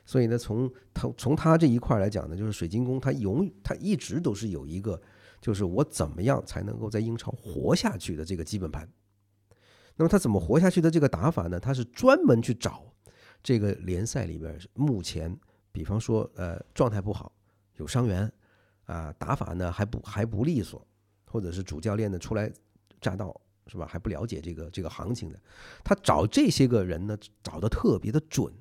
所以呢，从他从他这一块来讲呢，就是水晶宫他永他一直都是有一个。就是我怎么样才能够在英超活下去的这个基本盘。那么他怎么活下去的这个打法呢？他是专门去找这个联赛里边目前，比方说呃状态不好、有伤员啊，打法呢还不还不利索，或者是主教练呢初来乍到是吧？还不了解这个这个行情的，他找这些个人呢找的特别的准。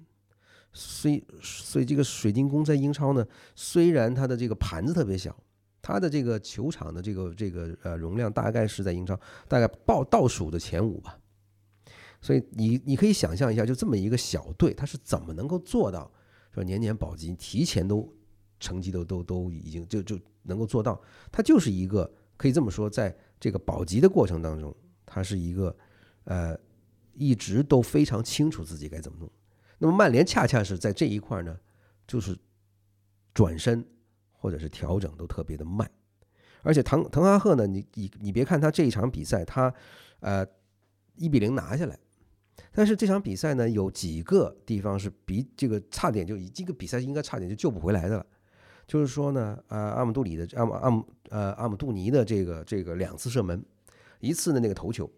所以所以这个水晶宫在英超呢，虽然它的这个盘子特别小。他的这个球场的这个这个呃容量大概是在英超大概报倒数的前五吧，所以你你可以想象一下，就这么一个小队，他是怎么能够做到说年年保级，提前都成绩都都都已经就就能够做到？他就是一个可以这么说，在这个保级的过程当中，他是一个呃一直都非常清楚自己该怎么弄。那么曼联恰恰是在这一块呢，就是转身。或者是调整都特别的慢，而且滕滕哈赫呢，你你你别看他这一场比赛，他呃一比零拿下来，但是这场比赛呢有几个地方是比这个差点就这个比赛应该差点就救不回来的了，就是说呢，呃阿姆杜里的阿姆阿姆呃阿姆杜尼的这个这个两次射门，一次的那个头球，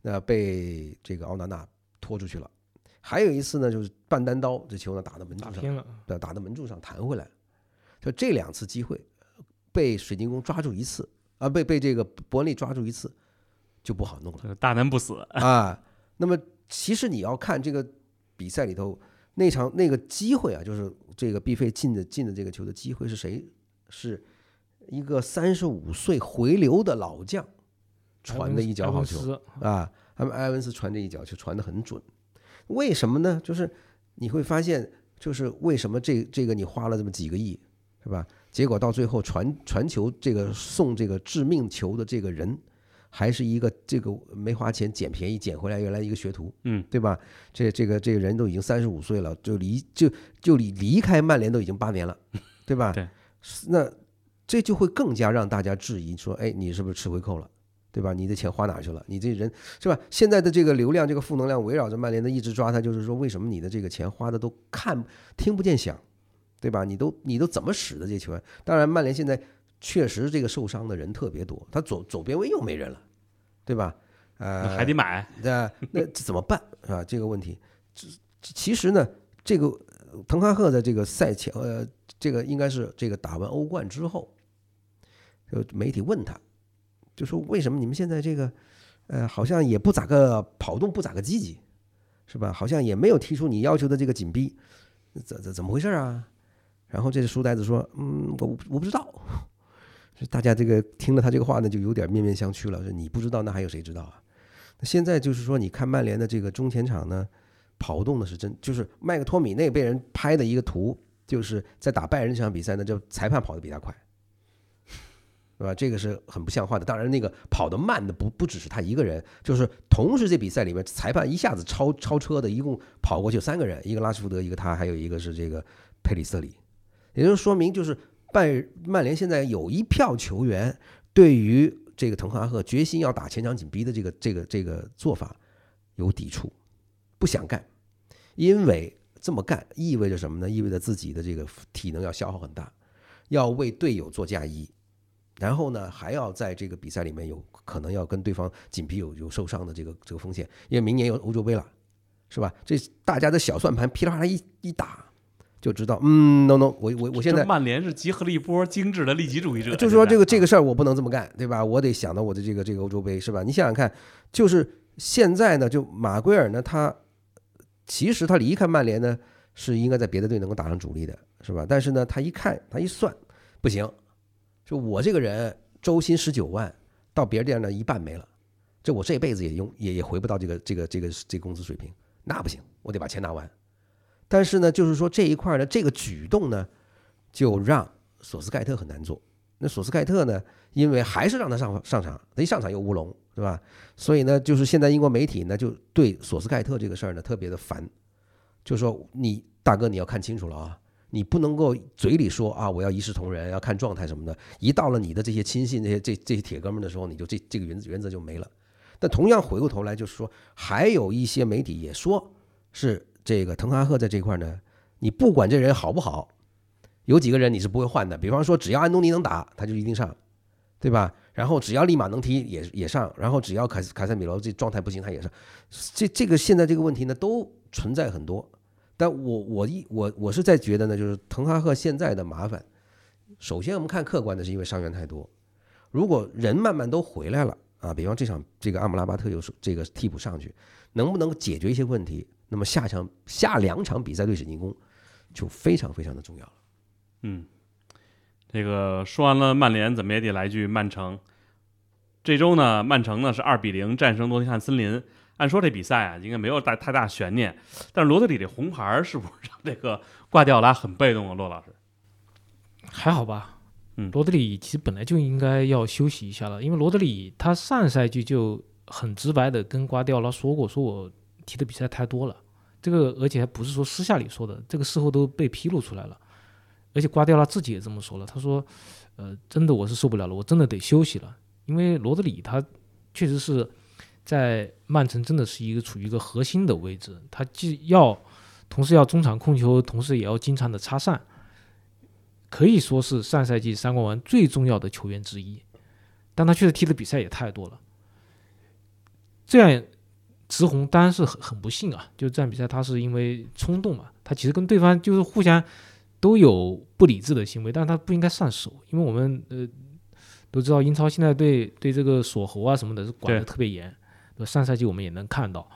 那被这个奥纳纳拖出去了，还有一次呢就是半单刀，这球呢打到门柱上，对，打到门柱上弹回来。就这两次机会，被水晶宫抓住一次啊，被被这个伯恩利抓住一次，就不好弄了。大难不死啊！那么其实你要看这个比赛里头那场那个机会啊，就是这个毕费进的进的这个球的机会是谁？是一个三十五岁回流的老将传的一脚好球啊！他们埃文斯传这一脚就传的很准。为什么呢？就是你会发现，就是为什么这这个你花了这么几个亿？是吧？结果到最后传传球，这个送这个致命球的这个人，还是一个这个没花钱捡便宜捡回来原来一个学徒，嗯，对吧？这这个这个人都已经三十五岁了，就离就就离离开曼联都已经八年了，对吧？对，那这就会更加让大家质疑说，哎，你是不是吃回扣了？对吧？你的钱花哪去了？你这人是吧？现在的这个流量，这个负能量围绕着曼联的一直抓他，就是说，为什么你的这个钱花的都看听不见响，对吧？你都你都怎么使的这球员？当然，曼联现在确实这个受伤的人特别多，他左左边卫又没人了，对吧？呃，还得买，那那怎么办是吧？这个问题，这其实呢，这个滕哈赫的这个赛前，呃，这个应该是这个打完欧冠之后，就媒体问他，就说为什么你们现在这个，呃，好像也不咋个跑动，不咋个积极，是吧？好像也没有提出你要求的这个紧逼，怎怎怎么回事啊？然后这个书呆子说，嗯，我我不知道。大家这个听了他这个话呢，就有点面面相觑了。说你不知道，那还有谁知道啊？现在就是说，你看曼联的这个中前场呢，跑动的是真，就是麦克托米内被人拍的一个图，就是在打拜仁这场比赛呢，就裁判跑得比他快，对吧？这个是很不像话的。当然，那个跑得慢的不不只是他一个人，就是同时这比赛里面，裁判一下子超超车的，一共跑过去三个人，一个拉什福德，一个他，还有一个是这个佩里瑟里，也就说明就是。拜曼联现在有一票球员对于这个滕哈赫决心要打前场紧逼的这个这个这个做法有抵触，不想干，因为这么干意味着什么呢？意味着自己的这个体能要消耗很大，要为队友做嫁衣，然后呢还要在这个比赛里面有可能要跟对方紧逼有有受伤的这个这个风险，因为明年有欧洲杯了，是吧？这大家的小算盘噼里啪啦一一打。就知道，嗯，no no，我我我现在曼联是集合了一波精致的利己主义者，就是说这个这个事儿我不能这么干，对吧？我得想到我的这个这个欧洲杯，是吧？你想想看，就是现在呢，就马圭尔呢，他其实他离开曼联呢，是应该在别的队能够打上主力的，是吧？但是呢，他一看，他一算，不行，就我这个人周薪十九万，到别的地儿呢一半没了，这我这辈子也用也也回不到这个这个这个这工资水平，那不行，我得把钱拿完。但是呢，就是说这一块呢，这个举动呢，就让索斯盖特很难做。那索斯盖特呢，因为还是让他上上场，他一上场又乌龙，是吧？所以呢，就是现在英国媒体呢，就对索斯盖特这个事儿呢特别的烦，就说你大哥你要看清楚了啊，你不能够嘴里说啊我要一视同仁，要看状态什么的，一到了你的这些亲信、这些这这些铁哥们的时候，你就这这个原则原则就没了。但同样回过头来就是说，还有一些媒体也说是。这个滕哈赫在这一块呢，你不管这人好不好，有几个人你是不会换的。比方说，只要安东尼能打，他就一定上，对吧？然后只要立马能踢，也也上。然后只要凯凯塞米罗这状态不行，他也上。这这个现在这个问题呢，都存在很多。但我我一我我是在觉得呢，就是滕哈赫现在的麻烦，首先我们看客观的是因为伤员太多。如果人慢慢都回来了啊，比方这场这个阿姆拉巴特又是这个替补上去，能不能解决一些问题？那么下场下两场比赛对史进攻就非常非常的重要了。嗯，这个说完了曼联，怎么也得来句曼城。这周呢，曼城呢是二比零战胜诺丁汉森林。按说这比赛啊，应该没有大太大悬念。但是罗德里这红牌是不是让这个瓜迪奥拉很被动啊？骆老师还好吧？嗯，罗德里其实本来就应该要休息一下了，因为罗德里他上赛季就很直白的跟瓜迪奥拉说过，说我。踢的比赛太多了，这个而且还不是说私下里说的，这个事后都被披露出来了，而且瓜迪奥拉自己也这么说了，他说，呃，真的我是受不了了，我真的得休息了，因为罗德里他确实是在曼城真的是一个处于一个核心的位置，他既要同时要中场控球，同时也要经常的插上，可以说是上赛季三冠王最重要的球员之一，但他确实踢的比赛也太多了，这样。直红当然是很很不幸啊，就这场比赛他是因为冲动嘛，他其实跟对方就是互相都有不理智的行为，但是他不应该上手，因为我们呃都知道英超现在对对这个锁喉啊什么的是管的特别严，上赛季我们也能看到，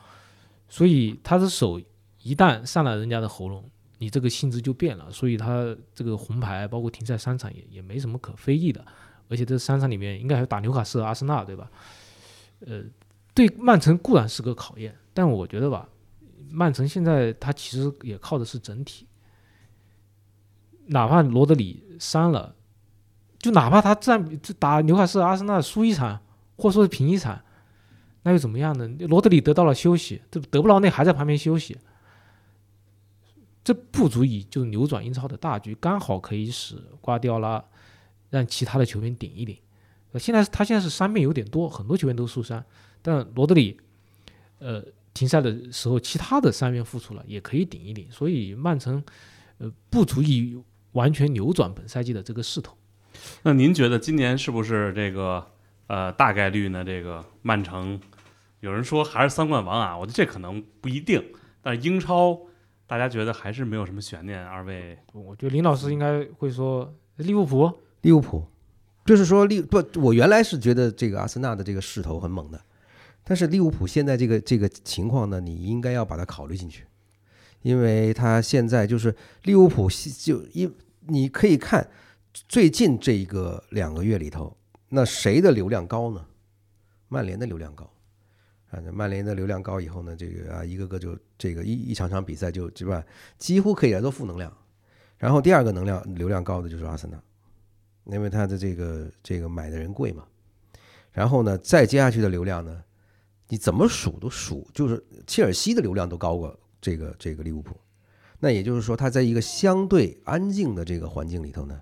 所以他的手一旦上了人家的喉咙，你这个性质就变了，所以他这个红牌包括停赛三场也也没什么可非议的，而且这三场里面应该还有打纽卡斯和阿森纳对吧？呃。对曼城固然是个考验，但我觉得吧，曼城现在他其实也靠的是整体。哪怕罗德里伤了，就哪怕他战打纽卡斯尔、阿森纳输一场，或说是平一场，那又怎么样呢？罗德里得到了休息，这德布劳内还在旁边休息，这不足以就扭转英超的大局，刚好可以使瓜迪奥拉让其他的球员顶一顶。呃，现在他现在是伤病有点多，很多球员都受伤，但罗德里，呃，停赛的时候，其他的三员复出了，也可以顶一顶，所以曼城，呃，不足以完全扭转本赛季的这个势头。那您觉得今年是不是这个呃大概率呢？这个曼城有人说还是三冠王啊，我觉得这可能不一定，但是英超大家觉得还是没有什么悬念。二位我觉得林老师应该会说利物浦，利物浦，就是说利不，我原来是觉得这个阿森纳的这个势头很猛的，但是利物浦现在这个这个情况呢，你应该要把它考虑进去，因为他现在就是利物浦就因你可以看最近这一个两个月里头，那谁的流量高呢？曼联的流量高。啊，曼联的流量高以后呢，这个啊，一个个就这个一一场场比赛就对吧，几乎可以来做负能量。然后第二个能量流量高的就是阿森纳，因为他的这个这个买的人贵嘛。然后呢，再接下去的流量呢，你怎么数都数，就是切尔西的流量都高过这个这个利物浦。那也就是说，他在一个相对安静的这个环境里头呢，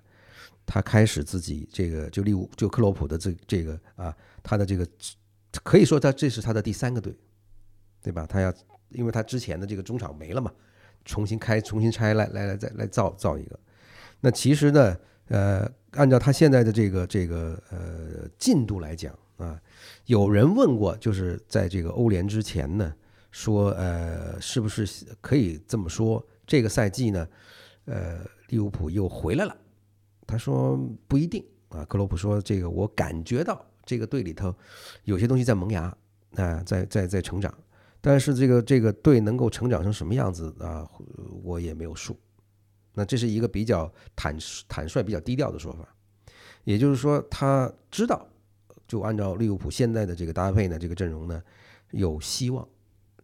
他开始自己这个就利物就克洛普的这这个啊，他的这个。可以说他这是他的第三个队，对吧？他要，因为他之前的这个中场没了嘛，重新开、重新拆来来来再来造造一个。那其实呢，呃，按照他现在的这个这个呃进度来讲啊，有人问过，就是在这个欧联之前呢，说呃，是不是可以这么说，这个赛季呢，呃，利物浦又回来了？他说不一定啊。克洛普说这个我感觉到。这个队里头有些东西在萌芽啊，在在在成长，但是这个这个队能够成长成什么样子啊，我也没有数。那这是一个比较坦坦率、比较低调的说法。也就是说，他知道，就按照利物浦现在的这个搭配呢，这个阵容呢有希望，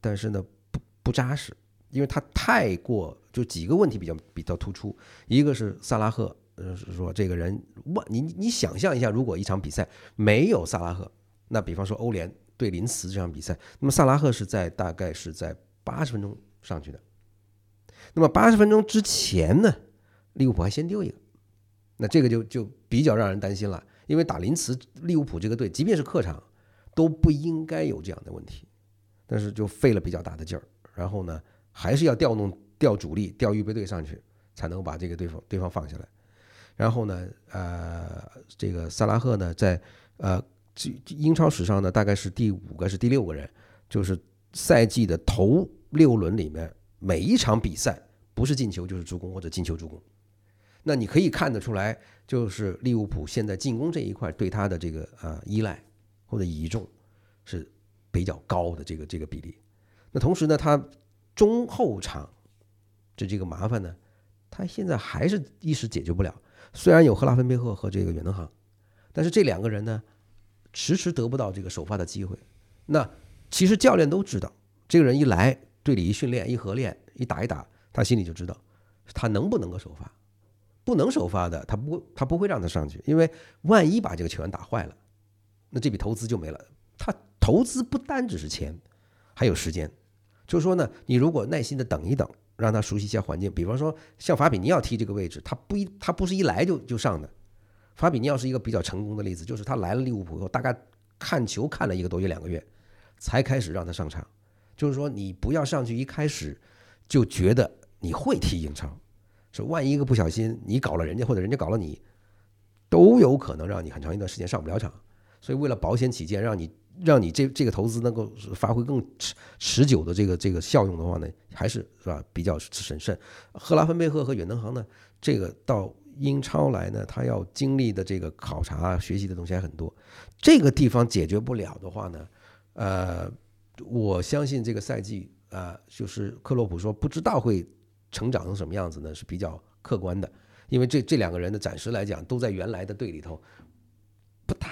但是呢不不扎实，因为他太过就几个问题比较比较突出，一个是萨拉赫。呃，是说这个人，万你你想象一下，如果一场比赛没有萨拉赫，那比方说欧联对林茨这场比赛，那么萨拉赫是在大概是在八十分钟上去的，那么八十分钟之前呢，利物浦还先丢一个，那这个就就比较让人担心了，因为打林茨，利物浦这个队即便是客场都不应该有这样的问题，但是就费了比较大的劲儿，然后呢，还是要调动调主力调预备队上去，才能把这个对方对方放下来。然后呢，呃，这个萨拉赫呢，在呃英超史上呢，大概是第五个是第六个人，就是赛季的头六轮里面，每一场比赛不是进球就是助攻或者进球助攻。那你可以看得出来，就是利物浦现在进攻这一块对他的这个呃依赖或者倚重是比较高的这个这个比例。那同时呢，他中后场这这个麻烦呢，他现在还是一时解决不了。虽然有赫拉芬贝赫和这个远藤航，但是这两个人呢，迟迟得不到这个首发的机会。那其实教练都知道，这个人一来队里一训练一合练一打一打，他心里就知道他能不能够首发。不能首发的，他不他不会让他上去，因为万一把这个球员打坏了，那这笔投资就没了。他投资不单只是钱，还有时间。就是说呢，你如果耐心的等一等。让他熟悉一下环境，比方说像法比尼奥踢这个位置，他不一他不是一来就就上的。法比尼奥是一个比较成功的例子，就是他来了利物浦以后，大概看球看了一个多月两个月，才开始让他上场。就是说你不要上去一开始就觉得你会踢英超，万一一个不小心你搞了人家或者人家搞了你，都有可能让你很长一段时间上不了场。所以为了保险起见，让你。让你这这个投资能够发挥更持持久的这个这个效用的话呢，还是是吧比较审慎。赫拉芬贝赫和远藤航呢，这个到英超来呢，他要经历的这个考察学习的东西还很多。这个地方解决不了的话呢，呃，我相信这个赛季啊，就是克洛普说不知道会成长成什么样子呢，是比较客观的，因为这这两个人的暂时来讲都在原来的队里头，不太。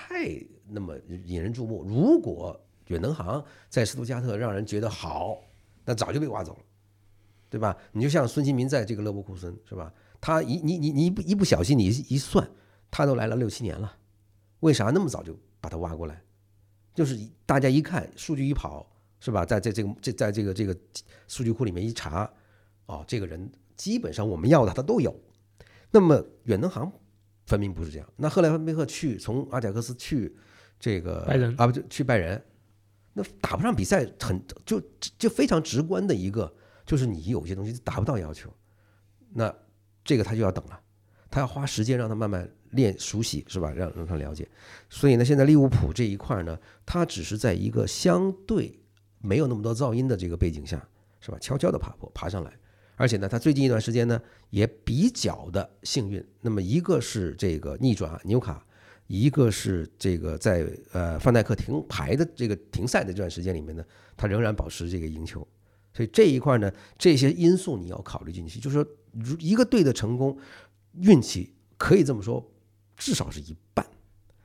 那么引人注目。如果远藤航在斯图加特让人觉得好，那早就被挖走了，对吧？你就像孙兴民在这个勒沃库森，是吧？他一你你你一不一不小心，你一算，他都来了六七年了，为啥那么早就把他挖过来？就是大家一看数据一跑，是吧？在在这个这在这个这个数据库里面一查，哦，这个人基本上我们要的他都有。那么远东航分明不是这样。那赫莱芬贝赫去从阿贾克斯去这个拜仁啊，不就去拜仁，那打不上比赛很就就非常直观的一个，就是你有些东西达不到要求，那这个他就要等了，他要花时间让他慢慢练熟悉，是吧？让让他了解。所以呢，现在利物浦这一块呢，他只是在一个相对没有那么多噪音的这个背景下，是吧？悄悄的爬坡爬上来。而且呢，他最近一段时间呢也比较的幸运。那么一个是这个逆转纽卡，一个是这个在呃范戴克停牌的这个停赛的这段时间里面呢，他仍然保持这个赢球。所以这一块呢，这些因素你要考虑进去。就是说，如一个队的成功，运气可以这么说，至少是一半。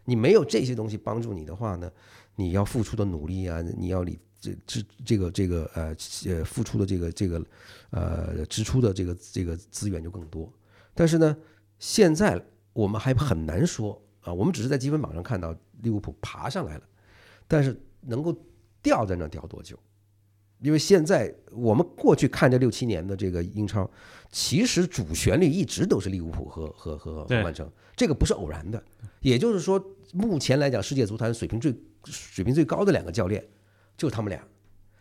你没有这些东西帮助你的话呢，你要付出的努力啊，你要你这这这个这个呃呃付出的这个这个呃支出的这个这个资源就更多。但是呢，现在我们还很难说啊，我们只是在积分榜上看到利物浦爬上来了，但是能够掉在那掉多久？因为现在我们过去看这六七年的这个英超，其实主旋律一直都是利物浦和和和曼城，这个不是偶然的。也就是说，目前来讲，世界足坛水平最水平最高的两个教练就他们俩，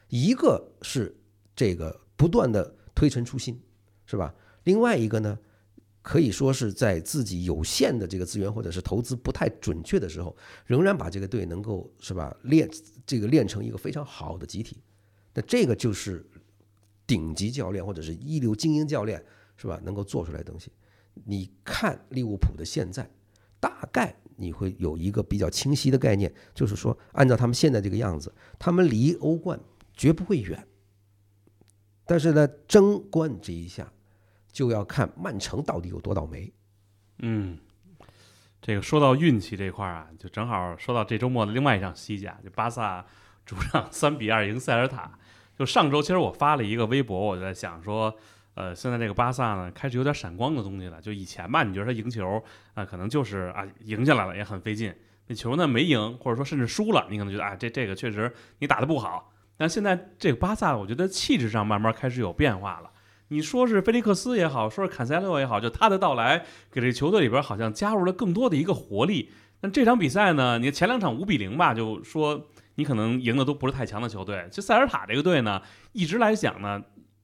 一个是这个不断的推陈出新，是吧？另外一个呢，可以说是在自己有限的这个资源或者是投资不太准确的时候，仍然把这个队能够是吧练这个练成一个非常好的集体。那这个就是顶级教练或者是一流精英教练是吧能够做出来的东西。你看利物浦的现在，大概你会有一个比较清晰的概念，就是说按照他们现在这个样子，他们离欧冠绝不会远。但是呢，争冠这一下就要看曼城到底有多倒霉。嗯，这个说到运气这块儿啊，就正好说到这周末的另外一场西甲，就巴萨主场三比二赢塞尔塔。就上周，其实我发了一个微博，我就在想说，呃，现在这个巴萨呢，开始有点闪光的东西了。就以前吧，你觉得他赢球啊、可能就是啊赢下来了也很费劲，那球呢没赢，或者说甚至输了，你可能觉得啊这这个确实你打得不好。但现在这个巴萨，我觉得气质上慢慢开始有变化了。你说是菲利克斯也好，说是坎塞洛也好，就他的到来给这球队里边好像加入了更多的一个活力。但这场比赛呢，你前两场五比零吧，就说你可能赢的都不是太强的球队。就塞尔塔这个队呢，一直来讲呢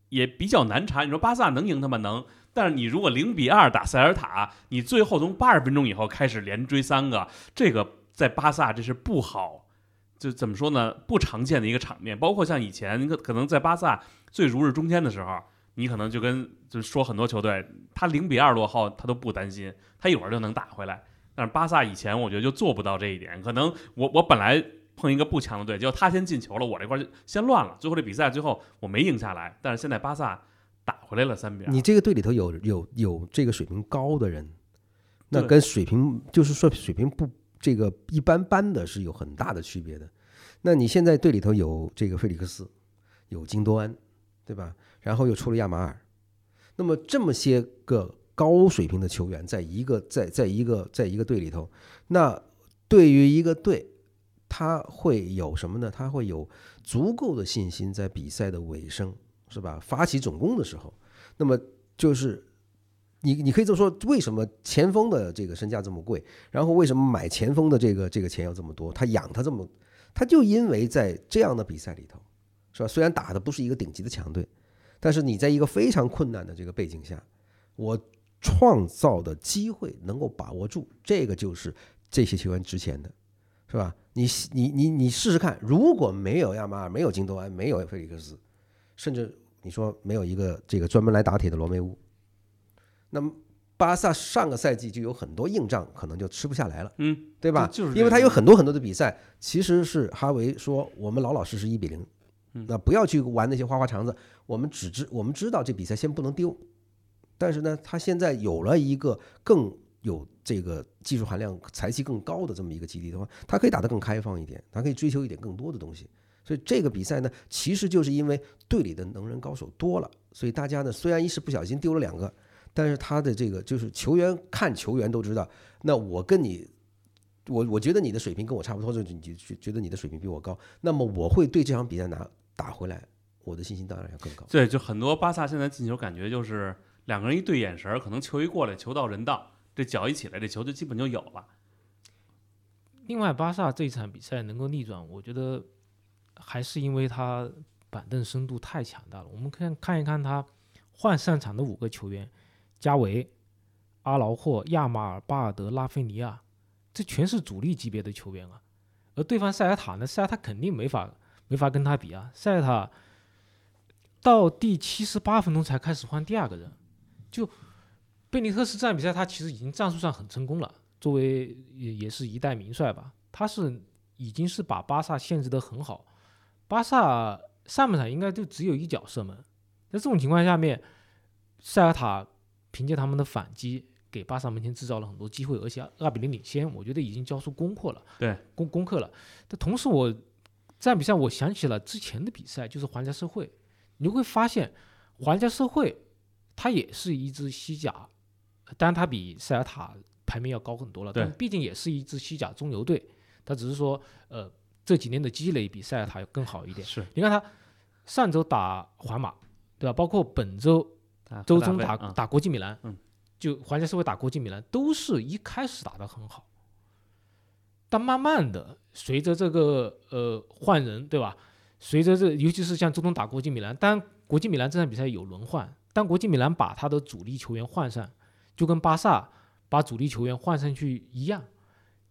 也比较难缠。你说巴萨能赢他们能，但是你如果零比二打塞尔塔，你最后从八十分钟以后开始连追三个，这个在巴萨这是不好。就怎么说呢？不常见的一个场面，包括像以前可可能在巴萨最如日中天的时候，你可能就跟就说很多球队，他零比二落后，他都不担心，他一会儿就能打回来。但是巴萨以前我觉得就做不到这一点，可能我我本来碰一个不强的队，结果他先进球了，我这块就先乱了，最后这比赛最后我没赢下来。但是现在巴萨打回来了三比二，你这个队里头有有有这个水平高的人，那跟水平就是说水平不这个一般般的是有很大的区别的。那你现在队里头有这个费利克斯，有金多安，对吧？然后又出了亚马尔，那么这么些个高水平的球员，在一个在在一个在一个队里头，那对于一个队，他会有什么呢？他会有足够的信心，在比赛的尾声，是吧？发起总攻的时候，那么就是你你可以这么说，为什么前锋的这个身价这么贵？然后为什么买前锋的这个这个钱要这么多？他养他这么，他就因为在这样的比赛里头，是吧？虽然打的不是一个顶级的强队，但是你在一个非常困难的这个背景下，我创造的机会能够把握住，这个就是这些球员值钱的，是吧？你你你你试试看，如果没有亚马尔，没有金多安，没有菲利克斯，甚至你说没有一个这个专门来打铁的罗梅乌，那么巴萨上个赛季就有很多硬仗，可能就吃不下来了，嗯，对吧？就就是因为他有很多很多的比赛，其实是哈维说我们老老实实一比零，嗯那不要去玩那些花花肠子，我们只知我们知道这比赛先不能丢，但是呢，他现在有了一个更有这个技术含量、才气更高的这么一个基地的话，他可以打得更开放一点，他可以追求一点更多的东西。所以这个比赛呢，其实就是因为队里的能人高手多了，所以大家呢虽然一时不小心丢了两个，但是他的这个就是球员看球员都知道，那我跟你我我觉得你的水平跟我差不多，就你觉觉得你的水平比我高，那么我会对这场比赛拿打回来，我的信心当然要更高。对，就很多巴萨现在进球感觉就是两个人一对眼神，可能球一过来，球到人到，这脚一起来，这球就基本就有了。另外，巴萨这一场比赛能够逆转，我觉得还是因为他板凳深度太强大了。我们看看一看他换上场的五个球员：加维、阿劳霍、亚马尔、巴尔德、拉菲尼亚，这全是主力级别的球员啊。而对方塞尔塔呢，塞尔塔肯定没法没法跟他比啊。塞尔塔到第七十八分钟才开始换第二个人，就贝尼特斯这场比赛他其实已经战术上很成功了。作为也也是一代名帅吧，他是已经是把巴萨限制得很好。巴萨上半场应该就只有一脚射门，在这种情况下面，塞尔塔凭借他们的反击给巴萨门前制造了很多机会，而且二比零领先，我觉得已经交出功课了。对，功功课了。但同时，我这场比赛我想起了之前的比赛，就是皇家社会，你会发现皇家社会它也是一支西甲，当然它比塞尔塔。排名要高很多了，但毕竟也是一支西甲中游队，他只是说，呃，这几年的积累比塞尔塔要更好一点。是，你看他上周打皇马，对吧？包括本周周中打打国际米兰，就皇家社会打国际米兰，都是一开始打得很好，但慢慢的随着这个呃换人，对吧？随着这，尤其是像周中打国际米兰，当然国际米兰这场比赛有轮换，但国际米兰把他的主力球员换上，就跟巴萨。把主力球员换上去一样，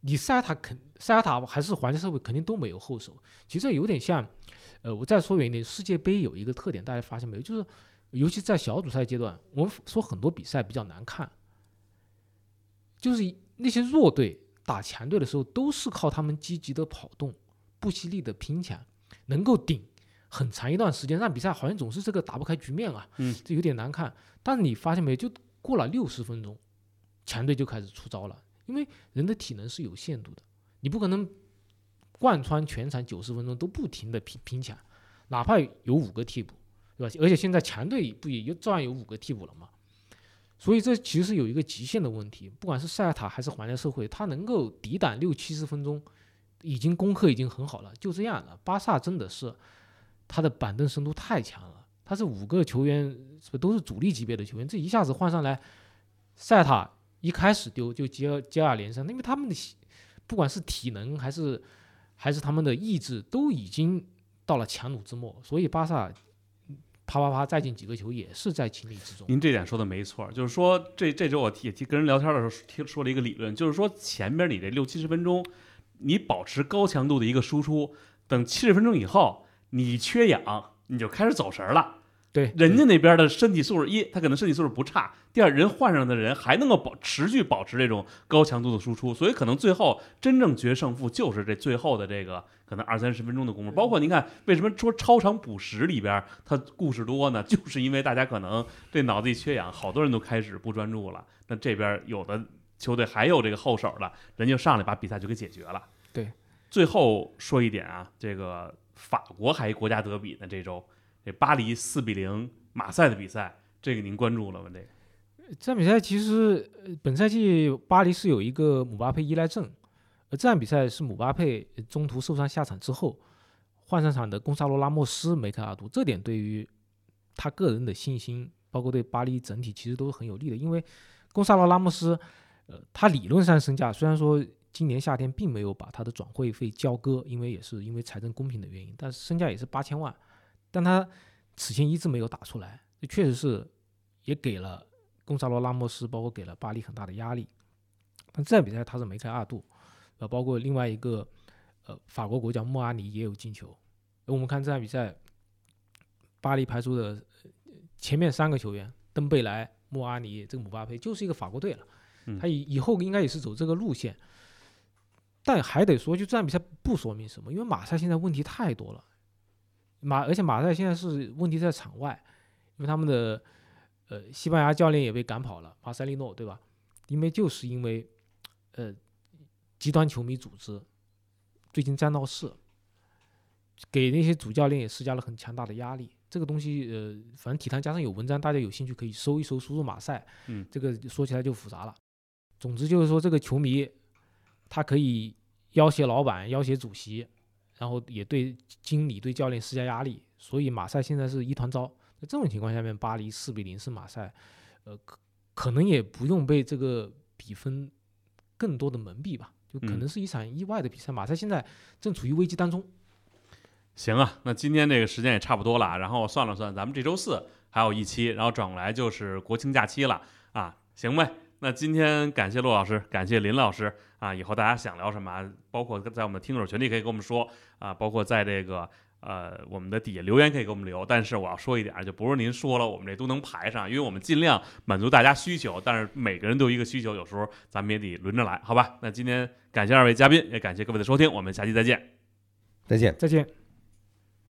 你塞尔塔肯塞尔塔还是皇家社会肯定都没有后手。其实有点像，呃，我再说远一点，世界杯有一个特点，大家发现没有？就是尤其在小组赛阶段，我们说很多比赛比较难看，就是那些弱队打强队的时候，都是靠他们积极的跑动、不惜力的拼抢，能够顶很长一段时间，让比赛好像总是这个打不开局面啊，嗯，这有点难看。但是你发现没有？就过了六十分钟。强队就开始出招了，因为人的体能是有限度的，你不可能贯穿全场九十分钟都不停的拼拼抢，哪怕有五个替补，对吧？而且现在强队不也照样有五个替补了吗？所以这其实有一个极限的问题，不管是塞尔塔还是皇家社会，他能够抵挡六七十分钟，已经攻克已经很好了。就这样了，巴萨真的是他的板凳深度太强了，他是五个球员是不都是主力级别的球员，这一下子换上来，塞塔。一开始丢就接接二连三，因为他们的不管是体能还是还是他们的意志都已经到了强弩之末，所以巴萨啪啪啪再进几个球也是在情理之中。您这点说的没错，就是说这这周我也提跟人聊天的时候听说了一个理论，就是说前边你这六七十分钟你保持高强度的一个输出，等七十分钟以后你缺氧你就开始走神儿了。对，人家那边的身体素质一，他可能身体素质不差；第二，人换上的人还能够保持续保持这种高强度的输出，所以可能最后真正决胜负就是这最后的这个可能二三十分钟的功夫。包括您看，为什么说超长补时里边它故事多呢？就是因为大家可能这脑子里缺氧，好多人都开始不专注了。那这边有的球队还有这个后手的，人就上来把比赛就给解决了。对，最后说一点啊，这个法国还国家德比呢，这周。这巴黎四比零马赛的比赛，这个您关注了吗？这个这场比赛其实本赛季巴黎是有一个姆巴佩依赖症，而这场比赛是姆巴佩中途受伤下场之后换上场的贡萨罗拉莫斯梅开二度，这点对于他个人的信心，包括对巴黎整体其实都是很有利的。因为贡萨罗拉莫斯，呃，他理论上身价虽然说今年夏天并没有把他的转会费交割，因为也是因为财政公平的原因，但是身价也是八千万。但他此前一直没有打出来，这确实是也给了贡萨罗拉莫斯，包括给了巴黎很大的压力。但这场比赛他是梅开二度，呃，包括另外一个呃法国国脚莫阿尼也有进球。我们看这场比赛，巴黎排出的前面三个球员登贝莱、莫阿尼、这个姆巴佩就是一个法国队了。他以以后应该也是走这个路线。但还得说，就这场比赛不说明什么，因为马赛现在问题太多了。马，而且马赛现在是问题在场外，因为他们的呃西班牙教练也被赶跑了，马塞利诺对吧？因为就是因为呃极端球迷组织最近在闹事，给那些主教练也施加了很强大的压力。这个东西呃，反正体坛加上有文章，大家有兴趣可以搜一搜，输入马赛，嗯，这个说起来就复杂了。总之就是说，这个球迷他可以要挟老板、要挟主席，然后也对经理、对教练施加压力，所以马赛现在是一团糟。在这种情况下面，巴黎四比零是马赛，呃，可可能也不用被这个比分更多的蒙蔽吧，就可嗯能是一场意外的比赛。马赛现在正处于危机当中。行啊，那今天这个时间也差不多了，然后算了算，咱们这周四还有一期，然后转过来就是国庆假期了啊，行呗。那今天感谢陆老师，感谢林老师啊，以后大家想聊什么啊，包括在我们的听友群里可以跟我们说啊，包括在这个呃我们的底下留言可以给我们留。但是我要说一点，就不是您说了我们这都能排上，因为我们尽量满足大家需求，但是每个人都有一个需求，有时候咱们也得轮着来，好吧？那今天感谢二位嘉宾，也感谢各位的收听，我们下期再见。再见。再见。